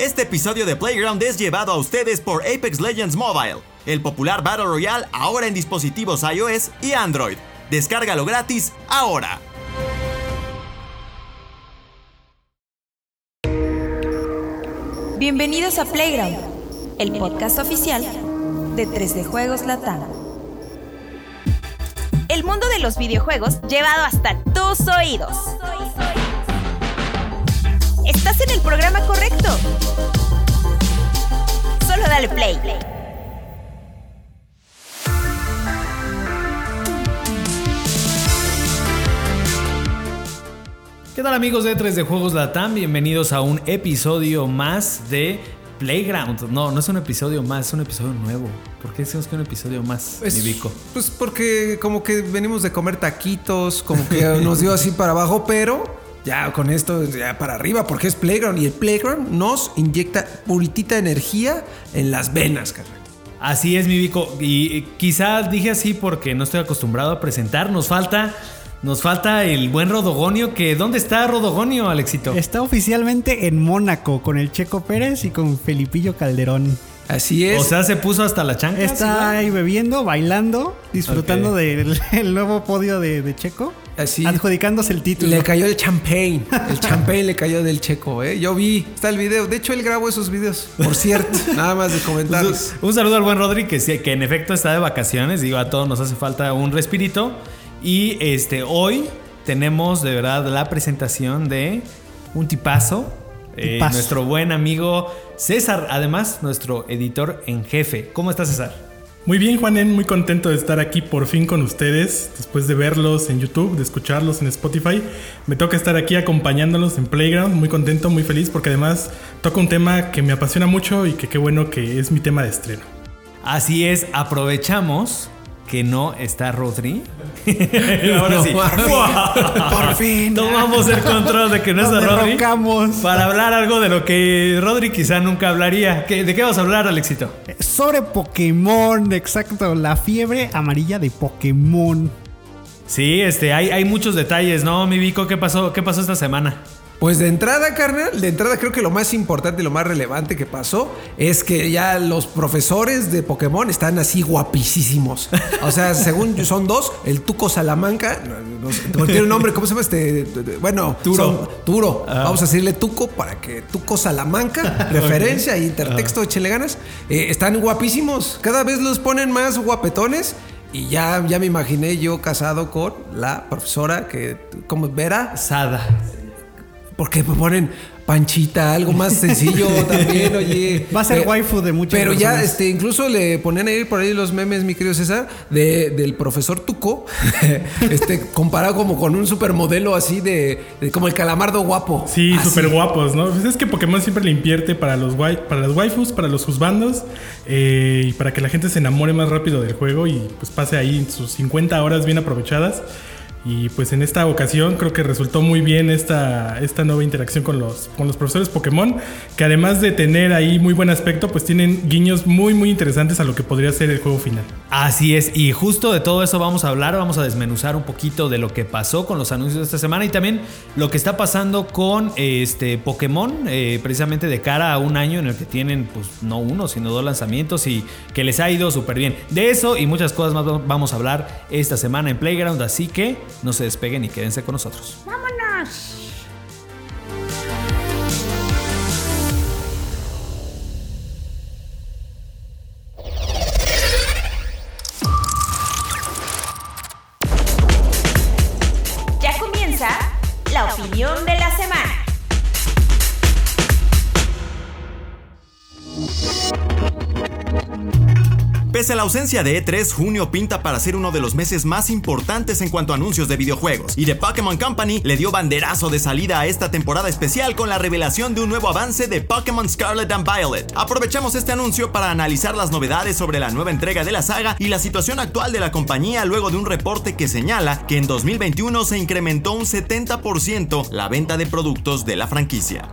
Este episodio de Playground es llevado a ustedes por Apex Legends Mobile, el popular Battle Royale ahora en dispositivos iOS y Android. Descárgalo gratis ahora. Bienvenidos a Playground, el podcast oficial de 3D Juegos Latam. El mundo de los videojuegos llevado hasta tus oídos. Estás en el programa correcto. Solo dale play. ¿Qué tal amigos de 3 de Juegos Latam? Bienvenidos a un episodio más de Playground. No, no es un episodio más, es un episodio nuevo. ¿Por qué decimos que es un episodio más, Es- mi Vico? Pues porque como que venimos de comer taquitos, como que nos dio así para abajo, pero ya con esto ya para arriba, porque es Playground y el Playground nos inyecta puritita energía en las venas, carnal. Así es, mi Vico. Y eh, quizá dije así porque no estoy acostumbrado a presentar. Nos falta, nos falta el buen Rodogonio. Que, ¿Dónde está Rodogonio, Alexito? Está oficialmente en Mónaco con el Checo Pérez y con Felipillo Calderón. Así es. O sea, se puso hasta la chanca. Está ahí bebiendo, bailando, disfrutando del el nuevo podio de, de Checo, Así. adjudicándose el título. le cayó el champagne. El champagne le cayó del checo, ¿eh? Yo vi, está el video. De hecho, él grabó esos videos. Por cierto, nada más de comentarles. Un saludo al buen Rodri, que, sí- que en efecto está de vacaciones. Digo, a todos nos hace falta un respirito. Y este, hoy tenemos de verdad la presentación de un tipazo. eh, Tipazo. nuestro buen amigo César, además, nuestro editor en jefe. ¿Cómo estás, César? Muy bien, Juanen, muy contento de estar aquí por fin con ustedes, después de verlos en YouTube, de escucharlos en Spotify. Me toca estar aquí acompañándolos en Playground, muy contento, muy feliz, porque además toca un tema que me apasiona mucho y que qué bueno que es mi tema de estreno. Así es, aprovechamos que no está Rodri. Ahora sí. Por fin. Tomamos el control de que no Nos está Rodri. Para hablar algo de lo que Rodri quizá nunca hablaría. ¿Qué- ¿De qué vas a hablar, Alexito? Sobre Pokémon, exacto, la fiebre amarilla de Pokémon. Sí, este, hay, hay muchos detalles, ¿no, mi Vico? ¿Qué pasó, ¿Qué pasó esta semana? Pues de entrada, carnal, de entrada creo que lo más importante y lo más relevante que pasó es que ya los profesores de Pokémon están así guapísimos. O sea, según son dos, el Tuco Salamanca, no, tiene un nombre, ¿cómo se llama este? Bueno, Turo. son- Turo. Ah. Vamos a decirle Tuco para que Tuco Salamanca, referencia y intertexto, échele ganas. Eh, están guapísimos, cada vez los ponen más guapetones. Y ya, ya me imaginé yo casado con la profesora que, como Vera, Sada. Porque me ponen panchita, algo más sencillo también, oye. Va a ser Eh, waifu de muchas Pero ya, este, incluso le ponían ahí por ahí los memes, mi querido César, de, del profesor Tuco, este, comparado como con un supermodelo así de, de como el calamardo guapo. Sí, súper guapos, ¿no? Pues es que Pokémon siempre le invierte para los para las waifus, para los juzbandos eh, y para que la gente se enamore más rápido del juego y pues pase ahí sus 50 horas bien aprovechadas. Y pues en esta ocasión creo que resultó muy bien esta, esta nueva interacción con los, con los profesores Pokémon, que además de tener ahí muy buen aspecto, pues tienen guiños muy muy interesantes a lo que podría ser el juego final. Así es, y justo de todo eso vamos a hablar, vamos a desmenuzar un poquito de lo que pasó con los anuncios de esta semana y también lo que está pasando con este Pokémon, eh, precisamente de cara a un año en el que tienen, pues no uno, sino dos lanzamientos y que les ha ido súper bien. De eso y muchas cosas más vamos a hablar esta semana en Playground, así que no se despeguen y quédense con nosotros. Ya La ausencia de E3, junio pinta para ser uno de los meses más importantes en cuanto a anuncios de videojuegos. Y The Pokémon Company le dio banderazo de salida a esta temporada especial con la revelación de un nuevo avance de Pokémon Scarlet and Violet. Aprovechamos este anuncio para analizar las novedades sobre la nueva entrega de la saga y la situación actual de la compañía luego de un reporte que señala que en 2021 se incrementó un 70% la venta de productos de la franquicia.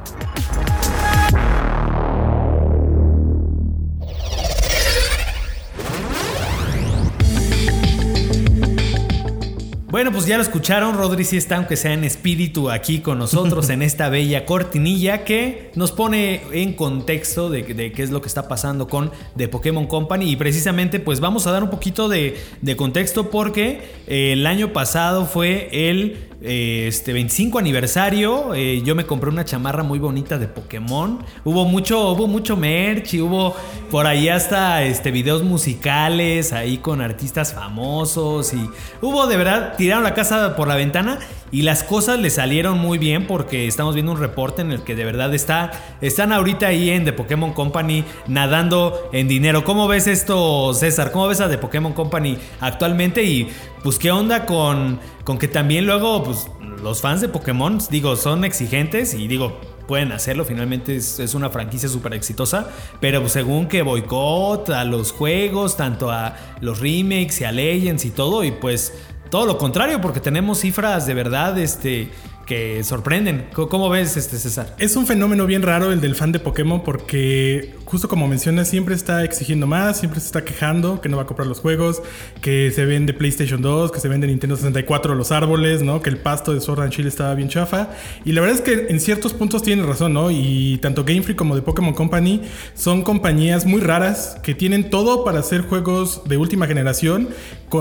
Bueno, pues ya lo escucharon, Rodri sí está, aunque sea en espíritu, aquí con nosotros en esta bella cortinilla que nos pone en contexto de, de qué es lo que está pasando con The Pokémon Company. Y precisamente pues vamos a dar un poquito de, de contexto porque eh, el año pasado fue el este 25 aniversario. eh, yo me compré una chamarra muy bonita de Pokémon. Hubo mucho, hubo mucho merch y hubo por ahí hasta este, videos musicales ahí con artistas famosos. Y hubo de verdad, tiraron la casa por la ventana y las cosas le salieron muy bien porque estamos viendo un reporte en el que de verdad está, están ahorita ahí en The Pokémon Company nadando en dinero. ¿Cómo ves esto, César? ¿Cómo ves a The Pokémon Company actualmente? Y pues qué onda con, con que también luego pues, los fans de Pokémon, digo, son exigentes y digo, pueden hacerlo, finalmente es, es una franquicia súper exitosa, pero pues, según que boicot a los juegos, tanto a los remakes y a Legends y todo, y pues todo lo contrario, porque tenemos cifras de verdad este, que sorprenden. ¿Cómo, ves, este, César? Es un fenómeno bien raro el del fan de Pokémon porque justo como mencionas siempre está exigiendo más, siempre se está quejando que no va a comprar los juegos, que se vende PlayStation 2, que se vende Nintendo 64 los árboles, ¿no? Que el pasto de Sword and Shield estaba bien chafa y la verdad es que en ciertos puntos tiene razón, ¿no? Y tanto Game Freak como The Pokémon Company son compañías muy raras que tienen todo para hacer juegos de última generación,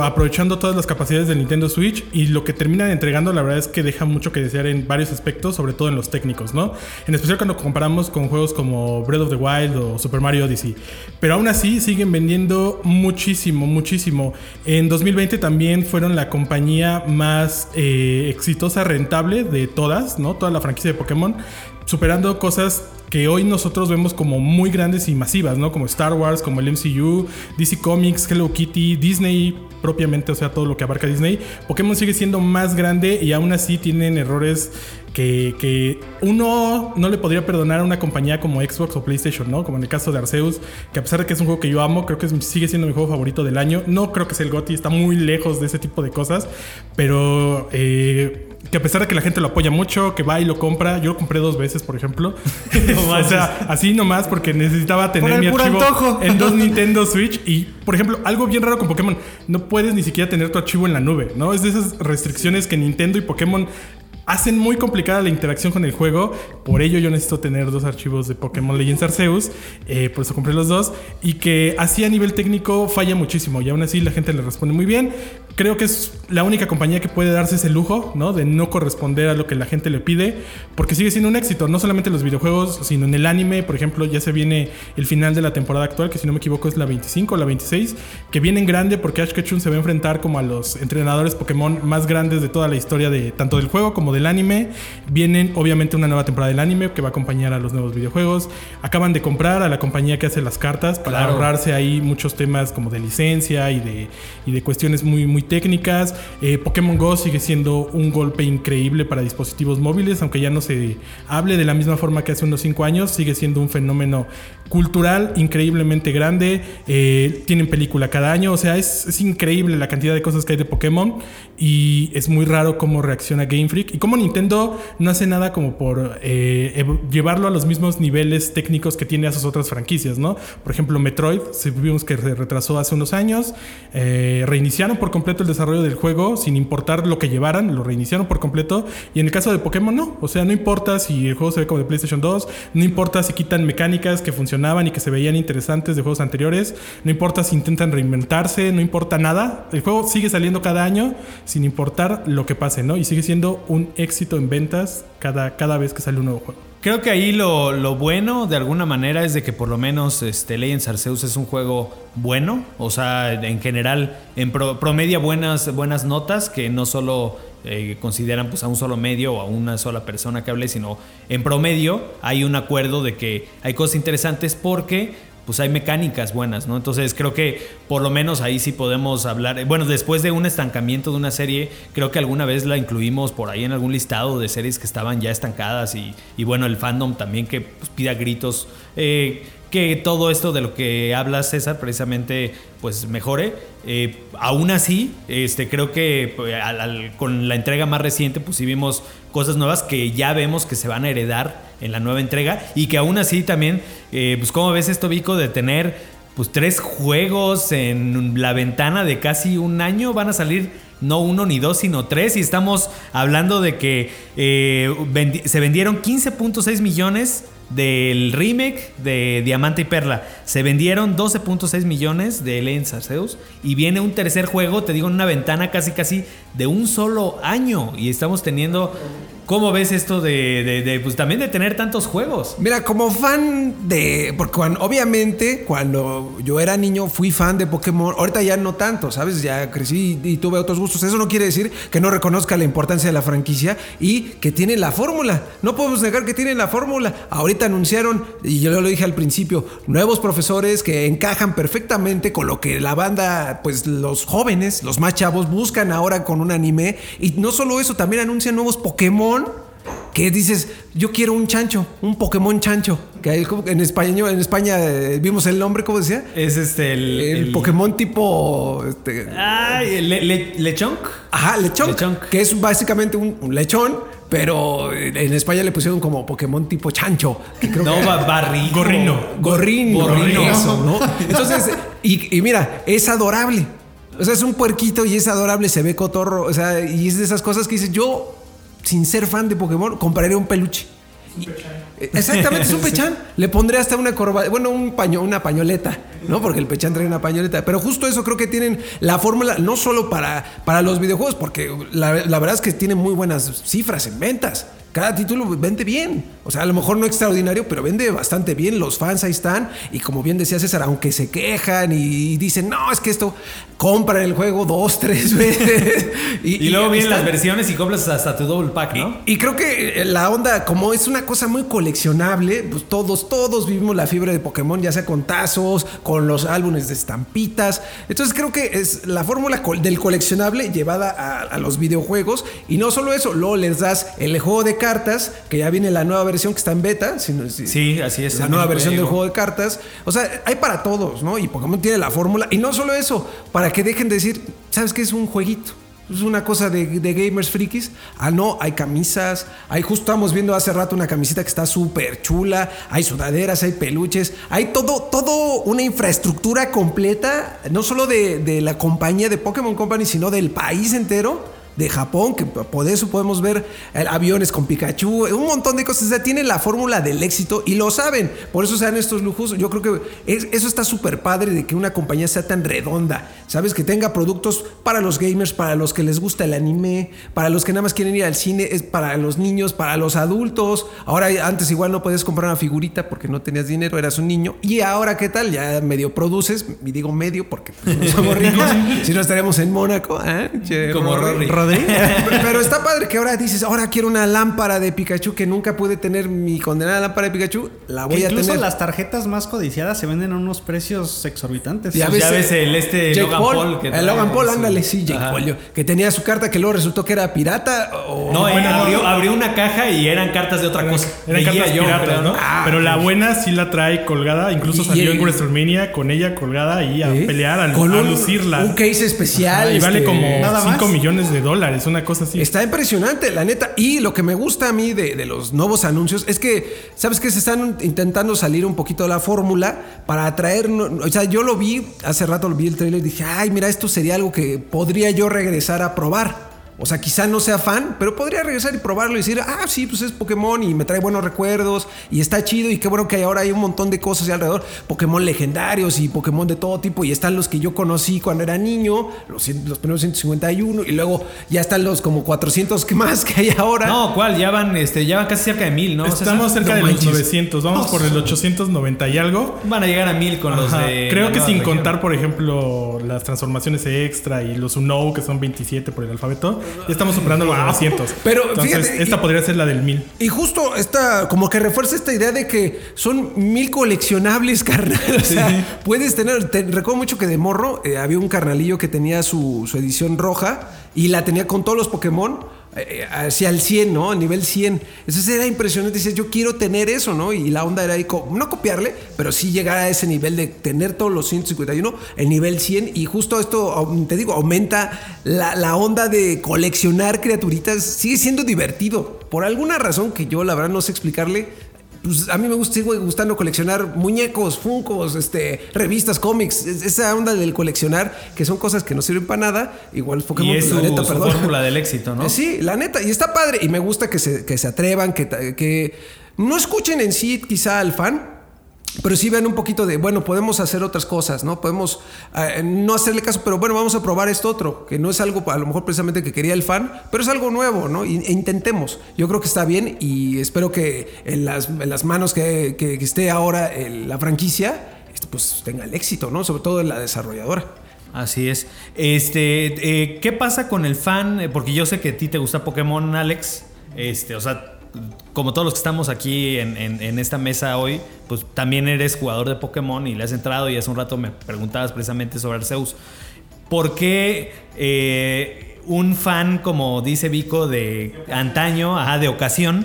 aprovechando todas las capacidades del Nintendo Switch y lo que terminan entregando la verdad es que deja mucho que desear en varios aspectos, sobre todo en los técnicos, ¿no? En especial cuando comparamos con juegos como Breath of the Wild o Super Mario Odyssey. Pero aún así siguen vendiendo muchísimo, muchísimo. En 2020 también fueron la compañía más eh, exitosa, rentable de todas, ¿no? Toda la franquicia de Pokémon, superando cosas que hoy nosotros vemos como muy grandes y masivas, ¿no? Como Star Wars, como el MCU, DC Comics, Hello Kitty, Disney propiamente, o sea, todo lo que abarca Disney. Pokémon sigue siendo más grande y aún así tienen errores que, que uno no le podría perdonar a una compañía como Xbox o PlayStation, ¿no? Como en el caso de Arceus, que a pesar de que es un juego que yo amo, creo que sigue siendo mi juego favorito del año. No creo que sea el GOTY, está muy lejos de ese tipo de cosas, pero... eh, que a pesar de que la gente lo apoya mucho, que va y lo compra, yo lo compré dos veces, por ejemplo. o sea, así nomás porque necesitaba tener mi archivo antojo. en dos Nintendo Switch. Y, por ejemplo, algo bien raro con Pokémon, no puedes ni siquiera tener tu archivo en la nube, ¿no? Es de esas restricciones que Nintendo y Pokémon hacen muy complicada la interacción con el juego. Por ello yo necesito tener dos archivos de Pokémon Legends Arceus. eh, por eso compré los dos. Y que así a nivel técnico falla muchísimo. Y aún así la gente le responde muy bien. Creo que es la única compañía que puede darse ese lujo, ¿no? De no corresponder a lo que la gente le pide. Porque sigue siendo un éxito. No solamente en los videojuegos, sino en el anime. Por ejemplo, ya se viene el final de la temporada actual, que si no me equivoco es la 25 o la 26. Que viene en grande porque Ash Ketchum se va a enfrentar como a los entrenadores Pokémon más grandes de toda la historia de tanto del juego como del anime. Vienen obviamente una nueva temporada del anime que va a acompañar a los nuevos videojuegos. Acaban de comprar a la compañía que hace las cartas para Claro. ahorrarse ahí muchos temas como de licencia y de, y de cuestiones muy, muy técnicas. Eh, Pokémon Go sigue siendo un golpe increíble para dispositivos móviles, aunque ya no se hable de la misma forma que hace unos 5 años, sigue siendo un fenómeno cultural increíblemente grande. Eh, tienen película cada año, o sea, es, es increíble la cantidad de cosas que hay de Pokémon y es muy raro cómo reacciona Game Freak y cómo Nintendo no hace nada como por eh, ev- llevarlo a los mismos niveles técnicos que tiene a sus otras franquicias, ¿no? Por ejemplo, Metroid, vimos que se retrasó hace unos años, eh, reiniciaron por completo el desarrollo del juego sin importar lo que llevaran, lo reiniciaron por completo y en el caso de Pokémon no, o sea, no importa si el juego se ve como de PlayStation 2, no importa si quitan mecánicas que y que se veían interesantes de juegos anteriores, no importa si intentan reinventarse, no importa nada, el juego sigue saliendo cada año sin importar lo que pase, ¿no? Y sigue siendo un éxito en ventas cada, cada vez que sale un nuevo juego. Creo que ahí lo, lo bueno de alguna manera es de que por lo menos este, Legends Arceus es un juego bueno, o sea, en general en pro- promedia buenas, buenas notas que no solo eh, consideran pues a un solo medio o a una sola persona que hable, sino en promedio hay un acuerdo de que hay cosas interesantes porque pues hay mecánicas buenas, ¿no? Entonces creo que por lo menos ahí sí podemos hablar. Bueno, después de un estancamiento de una serie, creo que alguna vez la incluimos por ahí en algún listado de series que estaban ya estancadas y, y bueno, el fandom también que pues, pida gritos. eh, que todo esto de lo que habla César precisamente pues mejore. Eh, aún así, este, creo que pues, con la entrega más reciente pues sí vimos cosas nuevas que ya vemos que se van a heredar en la nueva entrega y que aún así también, eh, pues como ves esto Vico de tener pues tres juegos en la ventana de casi un año, van a salir no uno ni dos, sino tres. Y estamos hablando de que eh, se vendieron 15.6 millones del remake de Diamante y Perla. Se vendieron 12.6 millones de Legends Arceus. Y viene un tercer juego, te digo, en una ventana casi casi de un solo año. Y estamos teniendo... ¿Cómo ves esto de, de- pues también de tener tantos juegos? Mira, como fan de. Porque obviamente, cuando yo era niño, fui fan de Pokémon. Ahorita ya no tanto, ¿sabes? Ya crecí y tuve otros gustos. Eso no quiere decir que no reconozca la importancia de la franquicia y que tiene la fórmula. No podemos negar que tienen la fórmula. Ahorita anunciaron, y yo lo dije al principio, nuevos profesores que encajan perfectamente con lo que la banda, pues los jóvenes, los más chavos, buscan ahora con un anime. Y no solo eso, también anuncian nuevos Pokémon que dices, yo quiero un chancho, un Pokémon chancho. Que en español, en España eh, vimos el nombre, ¿cómo decía? Es este el, El, el- Pokémon tipo. este, Ay, el le, le- lechonk. ajá, lechón. Lechonk. Que es básicamente un, un lechón, pero en España le pusieron como Pokémon tipo chancho. Que creo No, que, ba- barril. Gorrino. Gorrín, Gorrino. eso, ¿no? Entonces, y, y mira, es adorable. O sea, es un puerquito y es adorable, se ve cotorro. O sea, y es de esas cosas que dices, yo, sin ser fan de Pokémon, compraría un peluche. Y- Exactamente, es un pechán. Le pondré hasta una corbata, bueno, un paño, una pañoleta, ¿no? Porque el pechán trae una pañoleta. Pero justo eso creo que tienen la fórmula, no solo para, para los videojuegos, porque la, la verdad es que tienen muy buenas cifras en ventas. Cada título vende bien. O sea, a lo mejor no extraordinario, pero vende bastante bien. Los fans ahí están. Y como bien decía César, aunque se quejan y dicen, no, es que esto, compran el juego dos, tres veces. Y, luego vienen están- las versiones y compras hasta tu double pack, ¿no? y creo que eh, la onda, como es una cosa muy coleccionable, pues todos, todos vivimos la fiebre de Pokémon, ya sea con tazos, con los álbumes de estampitas. Entonces creo que es la fórmula del coleccionable llevada a, a los videojuegos. Y no solo eso, luego les das el juego de cartas, que ya viene la nueva versión que está en beta. si no- si- Sí, así es. la nueva versión del juego. juego de cartas. O sea, hay para todos, ¿no? Y Pokémon tiene la fórmula. Y no solo eso, para que dejen de decir, ¿sabes qué es un jueguito? Es una cosa de, de gamers frikis. Ah, no, hay camisas. Hay, justo estamos viendo hace rato una camiseta que está súper chula. Hay sudaderas, hay peluches. Hay todo, todo una infraestructura completa, no solo de, de la compañía de Pokémon Company, sino del país entero de Japón, que por eso podemos ver eh, aviones con Pikachu, un montón de cosas. O sea, tienen la fórmula del éxito y lo saben. Por eso se dan estos lujos. Yo creo que es- eso está súper padre de que una compañía sea tan redonda. Sabes, que tenga productos para los gamers, para los que les gusta el anime, para los que nada más quieren ir al cine, es para los niños, para los adultos. Ahora, antes igual no podías comprar una figurita porque no tenías dinero, eras un niño. Y ahora, ¿qué tal? Ya medio produces, y digo medio porque pues, no somos ricos. si no estaríamos en Mónaco, ¿eh? Como Rory. Rory. Pero está padre que ahora dices, ahora quiero una lámpara de Pikachu que nunca pude tener mi condenada lámpara de Pikachu, la Que voy a incluso tener. las tarjetas más codiciadas se venden a unos precios exorbitantes. Ya Ya ves el este Jake Logan Paul que el trae Logan Paul, ándale, sí, Jake Ajá. Paul, yo- que tenía su carta que luego resultó que era pirata o No, eh, Bueno, abrió, abrió una caja y eran cartas de otra cosa. Eran cartas. Joe, piratas, creo, ¿no? Ah, Pero la buena sí la trae colgada. Incluso Y- salió y- en WrestleMania con ella colgada y a ¿Eh? pelear, a, Con a un, lucirla. un case especial. Ajá, y vale este, como nada 5 más. millones de dólares, una cosa así. Está impresionante, la neta. Y lo que me gusta a mí de, de los nuevos anuncios es que, ¿sabes qué? Se están intentando salir un poquito de la fórmula para atraer. O sea, yo lo vi, hace rato lo vi el trailer y dije, ay, mira, esto sería algo que podría yo regresar a probar. O sea, quizá no sea fan, pero podría regresar y probarlo y decir, ah, sí, pues es Pokémon y me trae buenos recuerdos y está chido y qué bueno que ahora hay un montón de cosas alrededor. Pokémon legendarios y Pokémon de todo tipo y están los que yo conocí cuando era niño, los, los primeros 151 y luego ya están los como 400 que más que hay ahora. No, ¿cuál? Ya van, este, ya van casi cerca de mil, ¿no? Estamos cerca no de los manches. 900. Vamos por el 890 y algo. Van a llegar a mil con los de. Creo que sin región. contar, por ejemplo, las transformaciones extra y los Unou, que son 27 por el alfabeto, ya estamos superando los 900. Pero Entonces, fíjate, esta y- podría ser la del 1000. Y justo esta, como que refuerza esta idea de que son mil coleccionables, carnal. O sea, puedes tener. te- recuerdo mucho que de morro eh, había un carnalillo que tenía su, su edición roja y la tenía con todos los Pokémon. Eh, hacia el 100, ¿no? A nivel 100. Entonces era impresionante. Dices, yo quiero tener eso, ¿no? Y la onda era ahí, no copiarle, pero sí llegar a ese nivel de tener todos los 151, el nivel 100. Y justo esto, te digo, aumenta la, la onda de coleccionar criaturitas. Sigue siendo divertido. Por alguna razón que yo, la verdad, no sé explicarle. Pues a mí me gusta, sigo gustando coleccionar muñecos, funcos, este, revistas, cómics, es- esa onda del coleccionar, que son cosas que no sirven para nada, igual Pokémon, Y es la su, neta, su perdón. fórmula del éxito, ¿no? Eh, Sí, la neta, y está padre, y me gusta que se, que se atrevan, que, que no escuchen en sí quizá al fan, pero sí vean un poquito de, bueno, podemos hacer otras cosas, ¿no? Podemos eh, no hacerle caso, pero bueno, vamos a probar esto otro, que no es algo a lo mejor precisamente que quería el fan, pero es algo nuevo, ¿no? E intentemos. Yo creo que está bien y espero que en las, en las manos que, que- esté ahora la franquicia, este, pues tenga el éxito, ¿no? Sobre todo en la desarrolladora. Así es. Este, eh, ¿qué pasa con el fan? Eh, Porque yo sé que a ti te gusta Pokémon, Alex. Este, o sea, como todos los que estamos aquí en, esta mesa hoy, pues también eres jugador de Pokémon y le has entrado y hace un rato me preguntabas precisamente sobre Arceus. ¿Por qué eh, un fan, como dice Vico, de antaño, ajá, de ocasión,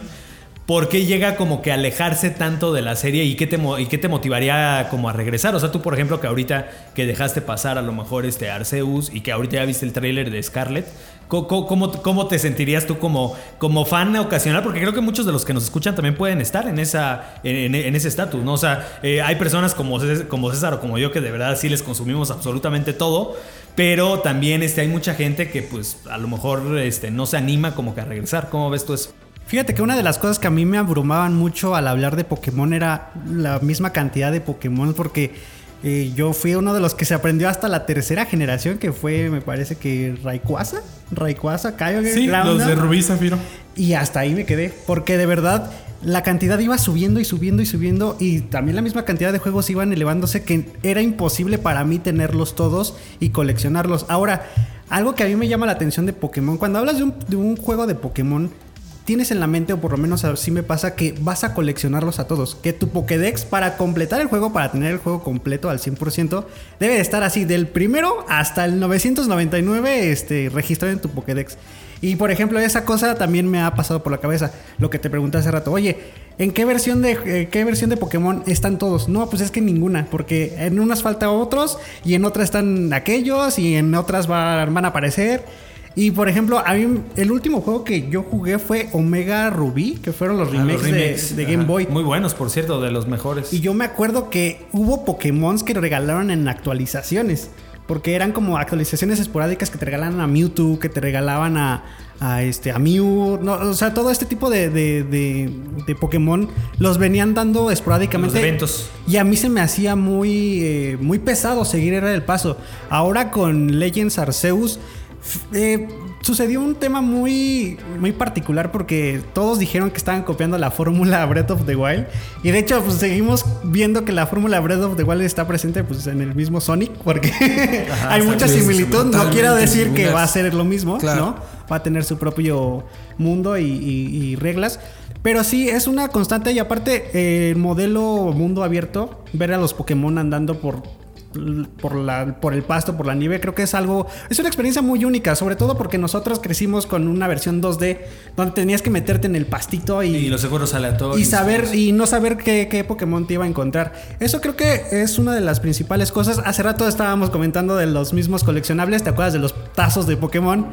¿Por qué llega como que alejarse tanto de la serie y qué, te, y qué te motivaría como a regresar? O sea, tú por ejemplo que ahorita que dejaste pasar a lo mejor este Arceus y que ahorita ya viste el tráiler de Scarlet, ¿cómo, te sentirías tú como, como fan ocasional? Porque creo que muchos de los que nos escuchan también pueden estar en, esa, en ese estatus, ¿no? O sea, eh, hay personas como César, como César o como yo que de verdad sí les consumimos absolutamente todo. Pero también este, hay mucha gente que pues a lo mejor este, no se anima como que a regresar. ¿Cómo ves tú eso? Fíjate que una de las cosas que a mí me abrumaban mucho al hablar de Pokémon era la misma cantidad de Pokémon porque yo fui uno de los que se aprendió hasta la tercera generación que fue, me parece que Rayquaza, Rayquaza, Kyogre, Sí, los de Rubí Zafiro. Y hasta ahí me quedé, porque de verdad la cantidad iba subiendo y subiendo y subiendo y también la misma cantidad de juegos iban elevándose que era imposible para mí tenerlos todos y coleccionarlos. Ahora, algo que a mí me llama la atención de Pokémon, cuando hablas de un, de un juego de Pokémon, tienes en la mente, o por lo menos así me pasa, que vas a coleccionarlos a todos. Que tu Pokédex, para completar el juego, para tener el juego completo al 100%, debe de estar así, del primero hasta el 999 este, registrado en tu Pokédex. Y por ejemplo, esa cosa también me ha pasado por la cabeza. Lo que te pregunté hace rato. Oye, ¿en qué versión de eh, qué versión de Pokémon están todos? No, pues es que ninguna. Porque en unas falta otros. Y en otras están aquellos. Y en otras va- van a aparecer. Y por ejemplo, a mí el último juego que yo jugué fue Omega Ruby, que fueron los Ah, remakes, los de- remakes, de, ajá. Game Boy. Muy buenos, por cierto, de los mejores. Y yo me acuerdo que hubo Pokémon que regalaron en actualizaciones. Porque eran como actualizaciones esporádicas que te regalaban a Mewtwo, que te regalaban a, a, este, a Mew. No, o sea, todo este tipo de, de, de- de Pokémon los venían dando esporádicamente. Los eventos. Y a mí se me hacía muy, eh, muy pesado seguir el paso. Ahora con Legends Arceus. Eh, sucedió un tema muy, muy particular porque todos dijeron que estaban copiando la fórmula Breath of the Wild. Y de hecho, pues seguimos viendo que la fórmula Breath of the Wild está presente pues, en el mismo Sonic porque hay mucha similitud. No quiero decir que va a ser lo mismo, Claro. ¿no? Va a tener su propio mundo y, y- y reglas. Pero sí, es una constante y aparte eh, el modelo mundo abierto, ver a los Pokémon andando por, por, la, por el pasto, por la nieve, creo que es algo, es una experiencia muy única, sobre todo porque nosotros crecimos con una versión 2D donde tenías que meterte en el pastito y, Y los seguros aleatorios. y saber y no saber qué, qué Pokémon te iba a encontrar. Eso creo que es una de las principales cosas. Hace rato estábamos comentando de los mismos coleccionables. ¿Te acuerdas de los tazos de Pokémon?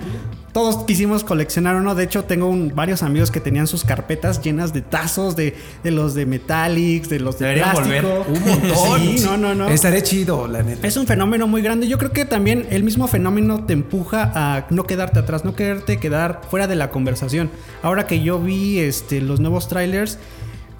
Todos quisimos coleccionar uno. De hecho, tengo un- varios amigos que tenían sus carpetas llenas de tazos, de, de los de Metallics, de los de Deberían plástico. volver. Un montón. Sí, no, no, no. Estaré chido, la neta. Es un fenómeno muy grande. Yo creo que también el mismo fenómeno te empuja a no quedarte atrás, no quererte quedar fuera de la conversación. Ahora que yo vi este, los nuevos trailers,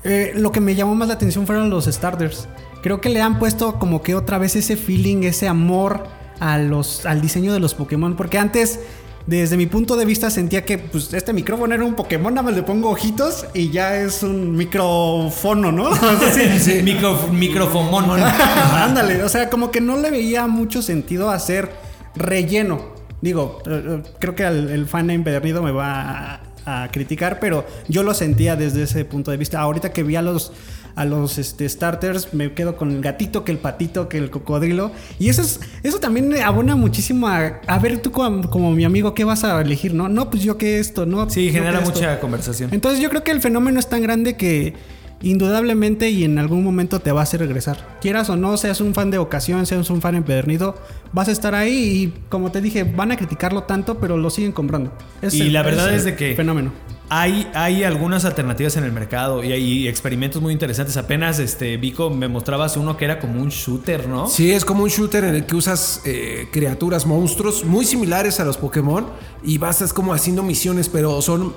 eh, lo que me llamó más la atención fueron los starters. Creo que le han puesto como que otra vez ese feeling, ese amor a los, al diseño de los Pokémon. Porque antes, desde mi punto de vista, sentía que pues, este micrófono era un Pokémon, nada más le pongo ojitos y ya es un microfono, ¿no? O sea, sí, Micro, microfomón. Ándale, o sea, como que no le veía mucho sentido hacer relleno. Digo, eh, eh, creo que el, el fan empedernido me va a, a criticar, pero yo lo sentía desde ese punto de vista. Ahorita que vi a los a los este, starters, me quedo con el gatito, que el patito, que el cocodrilo. Y eso es, eso también abona muchísimo a, a ver tú como, como mi amigo, ¿qué vas a elegir? No, no, pues yo que esto, no. Sí, genera mucha conversación. Entonces yo creo que el fenómeno es tan grande que, indudablemente y en algún momento te va a hacer regresar. Quieras o no, seas un fan de ocasión, seas un fan empedernido, vas a estar ahí y como te dije, van a criticarlo tanto, pero lo siguen comprando. Es Y el- la verdad es de que- Fenómeno. Hay, hay algunas alternativas en el mercado y hay experimentos muy interesantes. Apenas este Vico me mostrabas uno que era como un shooter, ¿no? Sí, es como un shooter en el que usas eh, criaturas, monstruos muy similares a los Pokémon y vas es como haciendo misiones, pero son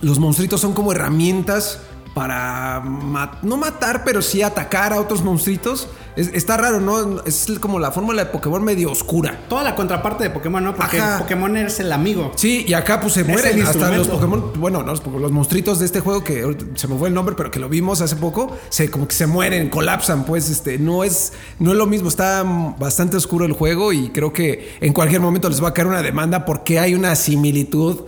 los monstruitos son como herramientas para no matar, pero sí atacar a otros monstruitos. Es- está raro, ¿no? Es como la fórmula de Pokémon medio oscura. Toda la contraparte de Pokémon, ¿no? Porque Ajá. Pokémon es el amigo. Sí, y acá pues se mueren hasta los. Pokémon, bueno, no, los, los monstruitos de este juego que se me fue el nombre, pero que lo vimos hace poco, se como que se mueren, colapsan, pues este no es no es lo mismo, está bastante oscuro el juego y creo que en cualquier momento les va a caer una demanda porque hay una similitud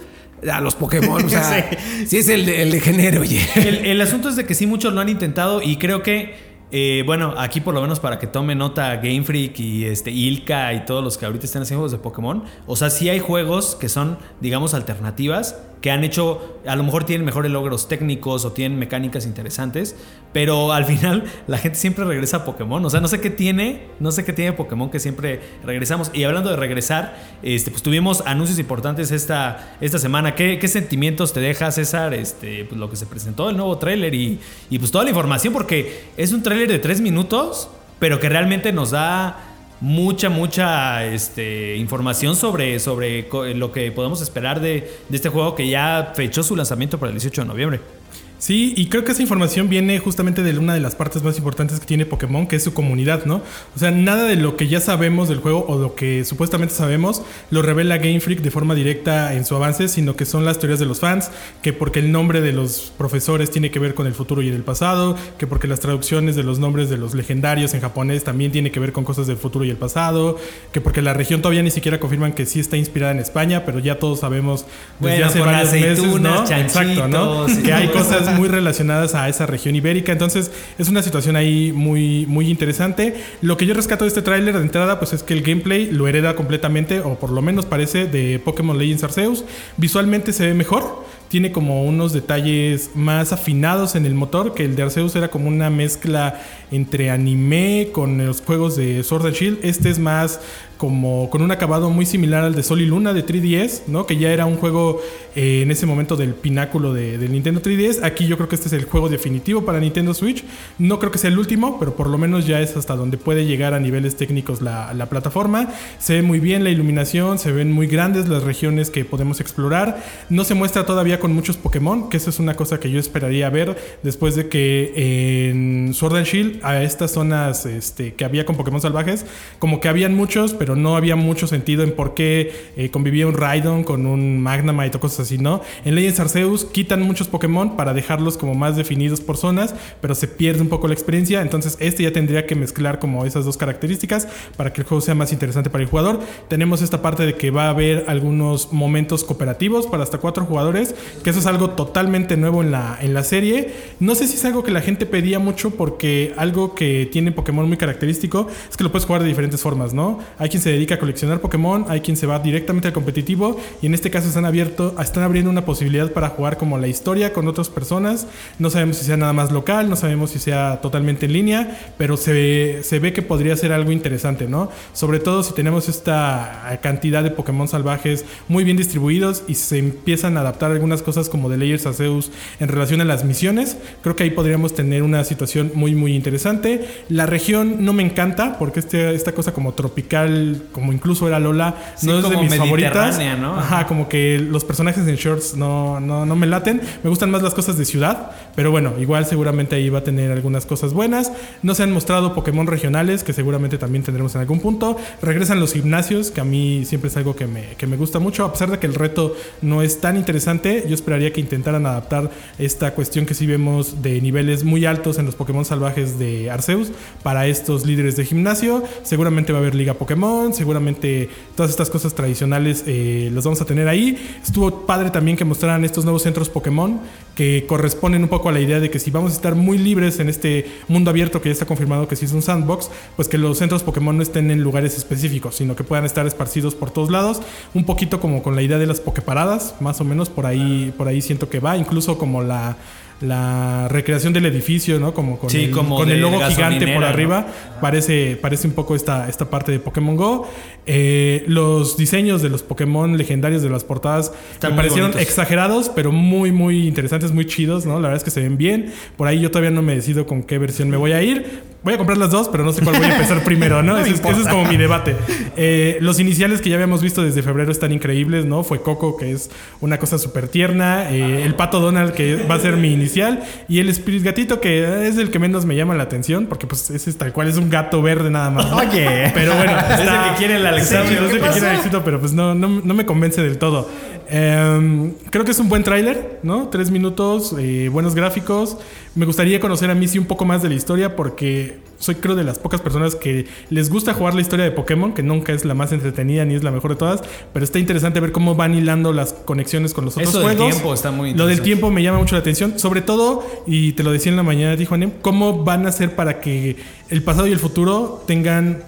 a los Pokémon, o sea, sí, es el de, el de género, oye. El, el asunto es de que sí muchos lo han intentado y creo que, eh, bueno, aquí por lo menos para que tome nota Game Freak y este Ilka y todos los que ahorita están haciendo juegos de Pokémon, o sea, sí hay juegos que son, digamos, alternativas que han hecho, a lo mejor tienen mejores logros técnicos o tienen mecánicas interesantes, pero al final la gente siempre regresa a Pokémon, o sea, no sé qué tiene, no sé qué tiene Pokémon que siempre regresamos. Y hablando de regresar, este, pues tuvimos anuncios importantes esta, esta semana. ¿Qué, qué sentimientos te deja, César? Este, pues lo que se presentó, el nuevo tráiler y, y pues toda la información, porque es un tráiler de tres minutos, pero que realmente nos da mucha, mucha este, información sobre, sobre lo que podemos esperar de este juego que ya fechó su lanzamiento para el 18 de noviembre. Sí, y creo que esa información viene justamente de una de las partes más importantes que tiene Pokémon, que es su comunidad, ¿no? O sea, nada de lo que ya sabemos del juego o lo que supuestamente sabemos lo revela Game Freak de forma directa en su avance, sino que son las teorías de los fans, que porque el nombre de los profesores tiene que ver con el futuro y el pasado, que porque las traducciones de los nombres de los legendarios en japonés también tiene que ver con cosas del futuro y el pasado, que porque la región todavía ni siquiera confirman que sí está inspirada en España, pero ya todos sabemos desde Bueno, hace varios meses, ¿no? Exacto, ¿no? Que hay cosas muy relacionadas a esa región ibérica. Entonces, es una situación ahí muy, muy interesante. Lo que yo rescato de este tráiler de entrada, pues es que el gameplay lo hereda completamente, o por lo menos parece, de Pokémon Legends Arceus. Visualmente se ve mejor. Tiene como unos detalles más afinados en el motor, que el de Arceus era como una mezcla entre anime con los juegos de Sword and Shield. Este es más como con un acabado muy similar al de Sol y Luna de 3DS, ¿no? Que ya era un juego eh, en ese momento del pináculo de, Nintendo 3DS. Aquí yo creo que este es el juego definitivo para Nintendo Switch. No creo que sea el último, pero por lo menos ya es hasta donde puede llegar a niveles técnicos la, la plataforma. Se ve muy bien la iluminación, se ven muy grandes las regiones que podemos explorar. No se muestra todavía con muchos Pokémon, que eso es una cosa que yo esperaría ver después de que en Sword and Shield, a estas zonas este, que había con Pokémon salvajes, como que habían muchos, pero no había mucho sentido en por qué eh, convivía un Raidon con un Magnemite o cosas así, ¿no? En Legends Arceus quitan muchos Pokémon para dejarlos como más definidos por zonas, pero se pierde un poco la experiencia, entonces este ya tendría que mezclar como esas dos características para que el juego sea más interesante para el jugador. Tenemos esta parte de que va a haber algunos momentos cooperativos para hasta cuatro jugadores, que eso es algo totalmente nuevo en la, en la serie. No sé si es algo que la gente pedía mucho porque algo que tiene Pokémon muy característico es que lo puedes jugar de diferentes formas, ¿no? Hay se dedica a coleccionar Pokémon, hay quien se va directamente al competitivo y en este caso están abierto, están abriendo una posibilidad para jugar como la historia con otras personas. No sabemos si sea nada más local, no sabemos si sea totalmente en línea, pero se ve, se ve que podría ser algo interesante, ¿no? Sobre todo si tenemos esta cantidad de Pokémon salvajes muy bien distribuidos y se empiezan a adaptar algunas cosas como de Layers Arceus en relación a las misiones, creo que ahí podríamos tener una situación muy muy interesante. La región no me encanta porque este, esta cosa como tropical, como incluso era Lola, Sí, no es de mis favoritas. ¿no? Ajá, como que los personajes en shorts no, no, no me laten. Me gustan más las cosas de ciudad, pero bueno, igual seguramente ahí va a tener algunas cosas buenas. No se han mostrado Pokémon regionales, que seguramente también tendremos en algún punto. Regresan los gimnasios, que a mí siempre es algo que me, que me gusta mucho, a pesar de que el reto no es tan interesante. Yo esperaría que intentaran adaptar esta cuestión que sí vemos de niveles muy altos en los Pokémon salvajes de Arceus para estos líderes de gimnasio. Seguramente va a haber Liga Pokémon, seguramente todas estas cosas tradicionales eh, las vamos a tener ahí. Estuvo padre también que mostraran estos nuevos centros Pokémon que corresponden un poco a la idea de que si vamos a estar muy libres en este mundo abierto que ya está confirmado que sí es un sandbox, pues que los centros Pokémon no estén en lugares específicos, sino que puedan estar esparcidos por todos lados, un poquito como con la idea de las Poképaradas, más o menos por ahí por ahí siento que va, incluso como la la recreación del edificio, ¿no? Como con, Sí, el, como con el logo gigante por ¿no? arriba. Parece, parece un poco esta, esta parte de Pokémon Go. Eh, los diseños de los Pokémon legendarios de las portadas Están me parecieron bonitos. exagerados, pero muy, muy interesantes, muy chidos, ¿no? La verdad es que se ven bien. Por ahí yo todavía no me decido con qué versión me voy a ir. Voy a comprar las dos, pero no sé cuál voy a empezar primero, ¿no? ese, es, ese es como mi debate. Eh, los iniciales que ya habíamos visto desde febrero están increíbles, ¿no? Fue Coco, que es una cosa súper tierna. eh, el Pato Donald, que va a ser mi inicial. Y el Spirit Gatito, que es el que menos me llama la atención, porque pues ese es tal cual, es un gato verde nada más. Oye. Pero bueno, Es el que quiere el Alexander. Sí, es ¿Qué el que pasó? quiere el éxito, pero pues no, no, no me convence del todo. Em, creo que es un buen tráiler, ¿no? Tres minutos, eh, buenos gráficos. Me gustaría conocer a Missy un poco más de la historia porque soy creo de las pocas personas que les gusta jugar la historia de Pokémon, que nunca es la más entretenida ni es la mejor de todas, pero está interesante ver cómo van hilando las conexiones con los otros Eso del juegos. tiempo está muy Lo del tiempo me llama mucho la atención, sobre todo, y te lo decía en la mañana, dijo Anem, cómo van a hacer para que el pasado y el futuro tengan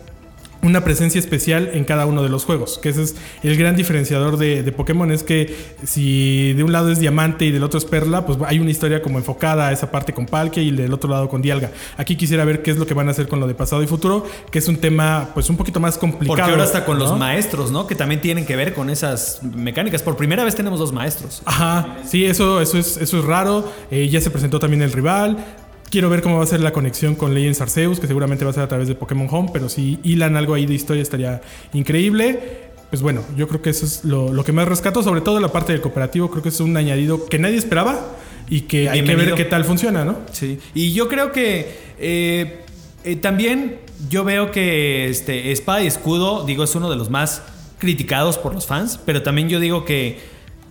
una presencia especial en cada uno de los juegos, que ese es el gran diferenciador de, de Pokémon, es que si de un lado es diamante y del otro es perla, pues hay una historia como enfocada a esa parte con Palkia y del otro lado con Dialga. Aquí quisiera ver qué es lo que van a hacer con lo de pasado y futuro, que es un tema pues un poquito más complicado. Porque ahora está con los maestros, ¿no? Que también tienen que ver con esas mecánicas. Por primera vez tenemos dos maestros. Ajá, sí, eso, eso, es, eso es raro. Eh, ya se presentó también el rival. Quiero ver cómo va a ser la conexión con Legends Arceus, que seguramente va a ser a través de Pokémon Home, pero si hilan algo ahí de historia estaría increíble. Pues bueno, yo creo que eso es lo, lo que más rescato, sobre todo la parte del cooperativo, creo que es un añadido que nadie esperaba y que hay que ver qué tal funciona, ¿no? Sí. Y yo creo que eh, eh, también yo veo que este Espada y Escudo, digo, es uno de los más criticados por los fans, pero también yo digo que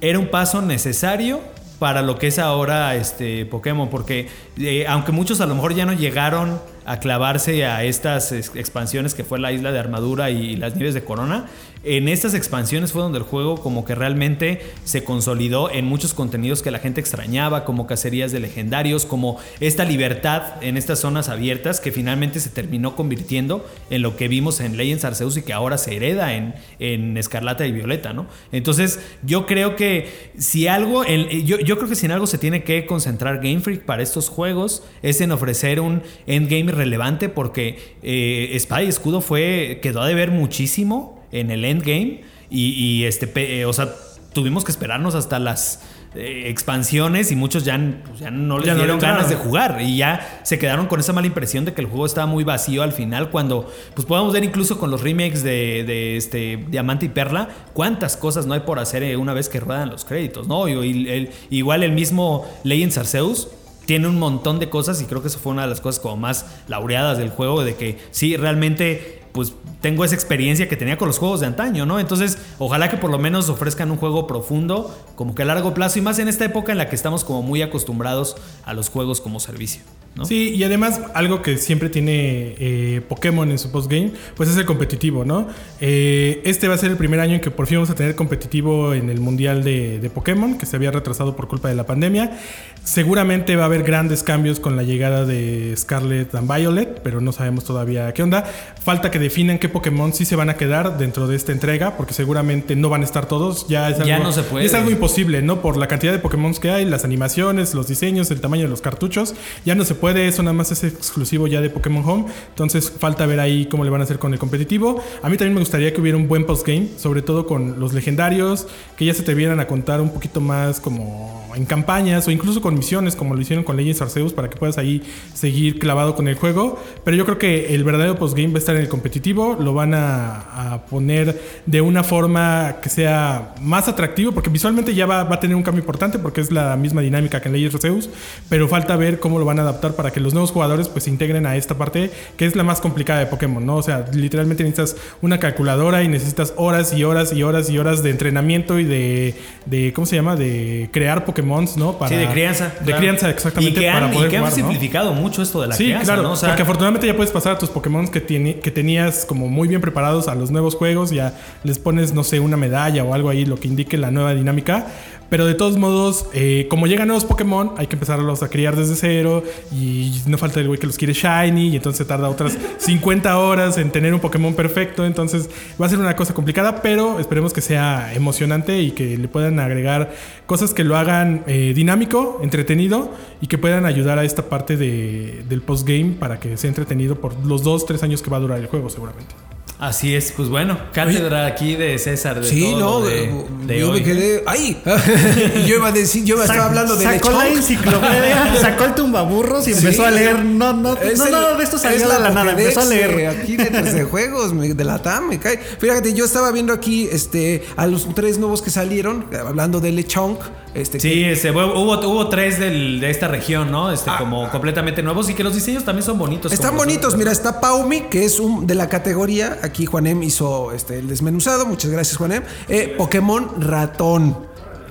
era un paso necesario para lo que es ahora este Pokémon, porque eh, aunque muchos a lo mejor ya no llegaron a clavarse a estas ex- expansiones que fue la isla de armadura y las nieves de corona, en estas expansiones fue donde el juego como que realmente se consolidó en muchos contenidos que la gente extrañaba, como cacerías de legendarios, como esta libertad en estas zonas abiertas que finalmente se terminó convirtiendo en lo que vimos en Legends Arceus y que ahora se hereda en, en Escarlata y Violeta, ¿no? Entonces yo creo que si algo, yo, yo creo que si en algo se tiene que concentrar Game Freak para estos juegos es en ofrecer un endgame relevante porque eh, Espada y Escudo fue, quedó a deber muchísimo en el endgame y, y, este, eh, o sea, tuvimos que esperarnos hasta las eh, expansiones y muchos ya, pues, ya no les Ya dieron ganas de jugar y ya se quedaron con esa mala impresión de que el juego estaba muy vacío al final cuando pues podemos ver incluso con los remakes de, de, este Diamante y Perla cuántas cosas no hay por hacer eh, una vez que ruedan los créditos, ¿no? Y, y- el- igual el mismo Legends Arceus tiene un montón de cosas y creo que eso fue una de las cosas como más laureadas del juego de que sí realmente pues tengo esa experiencia que tenía con los juegos de antaño, ¿no? Entonces, ojalá que por lo menos ofrezcan un juego profundo, como que a largo plazo y más en esta época en la que estamos como muy acostumbrados a los juegos como servicio, ¿no? Sí, y además algo que siempre tiene eh, Pokémon en su postgame, pues es el competitivo, ¿no? Eh, este va a ser el primer año en que por fin vamos a tener competitivo en el Mundial de, de Pokémon, que se había retrasado por culpa de la pandemia. Seguramente va a haber grandes cambios con la llegada de Scarlet and Violet, pero no sabemos todavía qué onda. Falta que definan qué Pokémon sí se van a quedar dentro de esta entrega, porque seguramente no van a estar todos. Ya es algo, Ya no se puede. Es algo imposible, ¿no? Por la cantidad de Pokémon que hay, las animaciones, los diseños, el tamaño de los cartuchos. Ya no se puede, eso nada más es exclusivo ya de Pokémon Home. Entonces falta ver ahí cómo le van a hacer con el competitivo. A mí también me gustaría que hubiera un buen postgame, sobre todo con los legendarios, que ya se te vieran a contar un poquito más como en campañas o incluso con misiones, como lo hicieron con Legends Arceus, para que puedas ahí seguir clavado con el juego. Pero yo creo que el verdadero postgame va a estar en el competitivo, lo van a, poner de una forma que sea más atractivo, porque visualmente ya va, va a tener un cambio importante, porque es la misma dinámica que en Legends Arceus, pero falta ver cómo lo van a adaptar para que los nuevos jugadores pues se integren a esta parte, que es la más complicada de Pokémon, ¿no? O sea, literalmente necesitas una calculadora y necesitas horas y horas y horas y horas de entrenamiento y de, de ¿cómo se llama? De crear Pokémon, ¿no? Para, sí, de crianza. De claro. crianza, exactamente, Y que para y poder que han jugar, ¿no? simplificado mucho esto de la Sí, crianza, claro, ¿no? O sea, porque afortunadamente ya puedes pasar a tus Pokémon que, tiene- que tenías como muy bien preparados a los nuevos juegos, ya les pones, no sé, una medalla o algo ahí, lo que indique la nueva dinámica. Pero de todos modos, eh, como llegan nuevos Pokémon, hay que empezarlos a criar desde cero. Y no falta el güey que los quiere Shiny. Y entonces tarda otras 50 horas en tener un Pokémon perfecto. Entonces va a ser una cosa complicada, pero esperemos que sea emocionante y que le puedan agregar cosas que lo hagan eh, dinámico, entretenido y que puedan ayudar a esta parte de, del postgame para que sea entretenido por los dos, tres años que va a durar el juego, seguramente. Así es, pues bueno, cátedra aquí de César. De Sí, todo no, de, de yo hoy. me quedé. ¡Ay! yo iba a decir, yo estaba hablando de Sacó la enciclopedia, sacó el tumbaburros y empezó Sí. a leer. No, no, Es no, el- de esto es salió de la nada. Empezó a leer. Aquí de, de juegos, me- de la TAM, me cae. Fíjate, yo estaba viendo aquí este, a los tres nuevos que salieron, hablando de Lechonk. Este, Sí, que- este, hubo, hubo, tres del- de esta región, ¿no? Este, como completamente nuevos y que los diseños también son bonitos. Están bonitos, mira, está Paumi, que es un de la categoría. Aquí Juanem hizo este, el desmenuzado. Muchas gracias, Juanem. Eh, Pokémon ratón.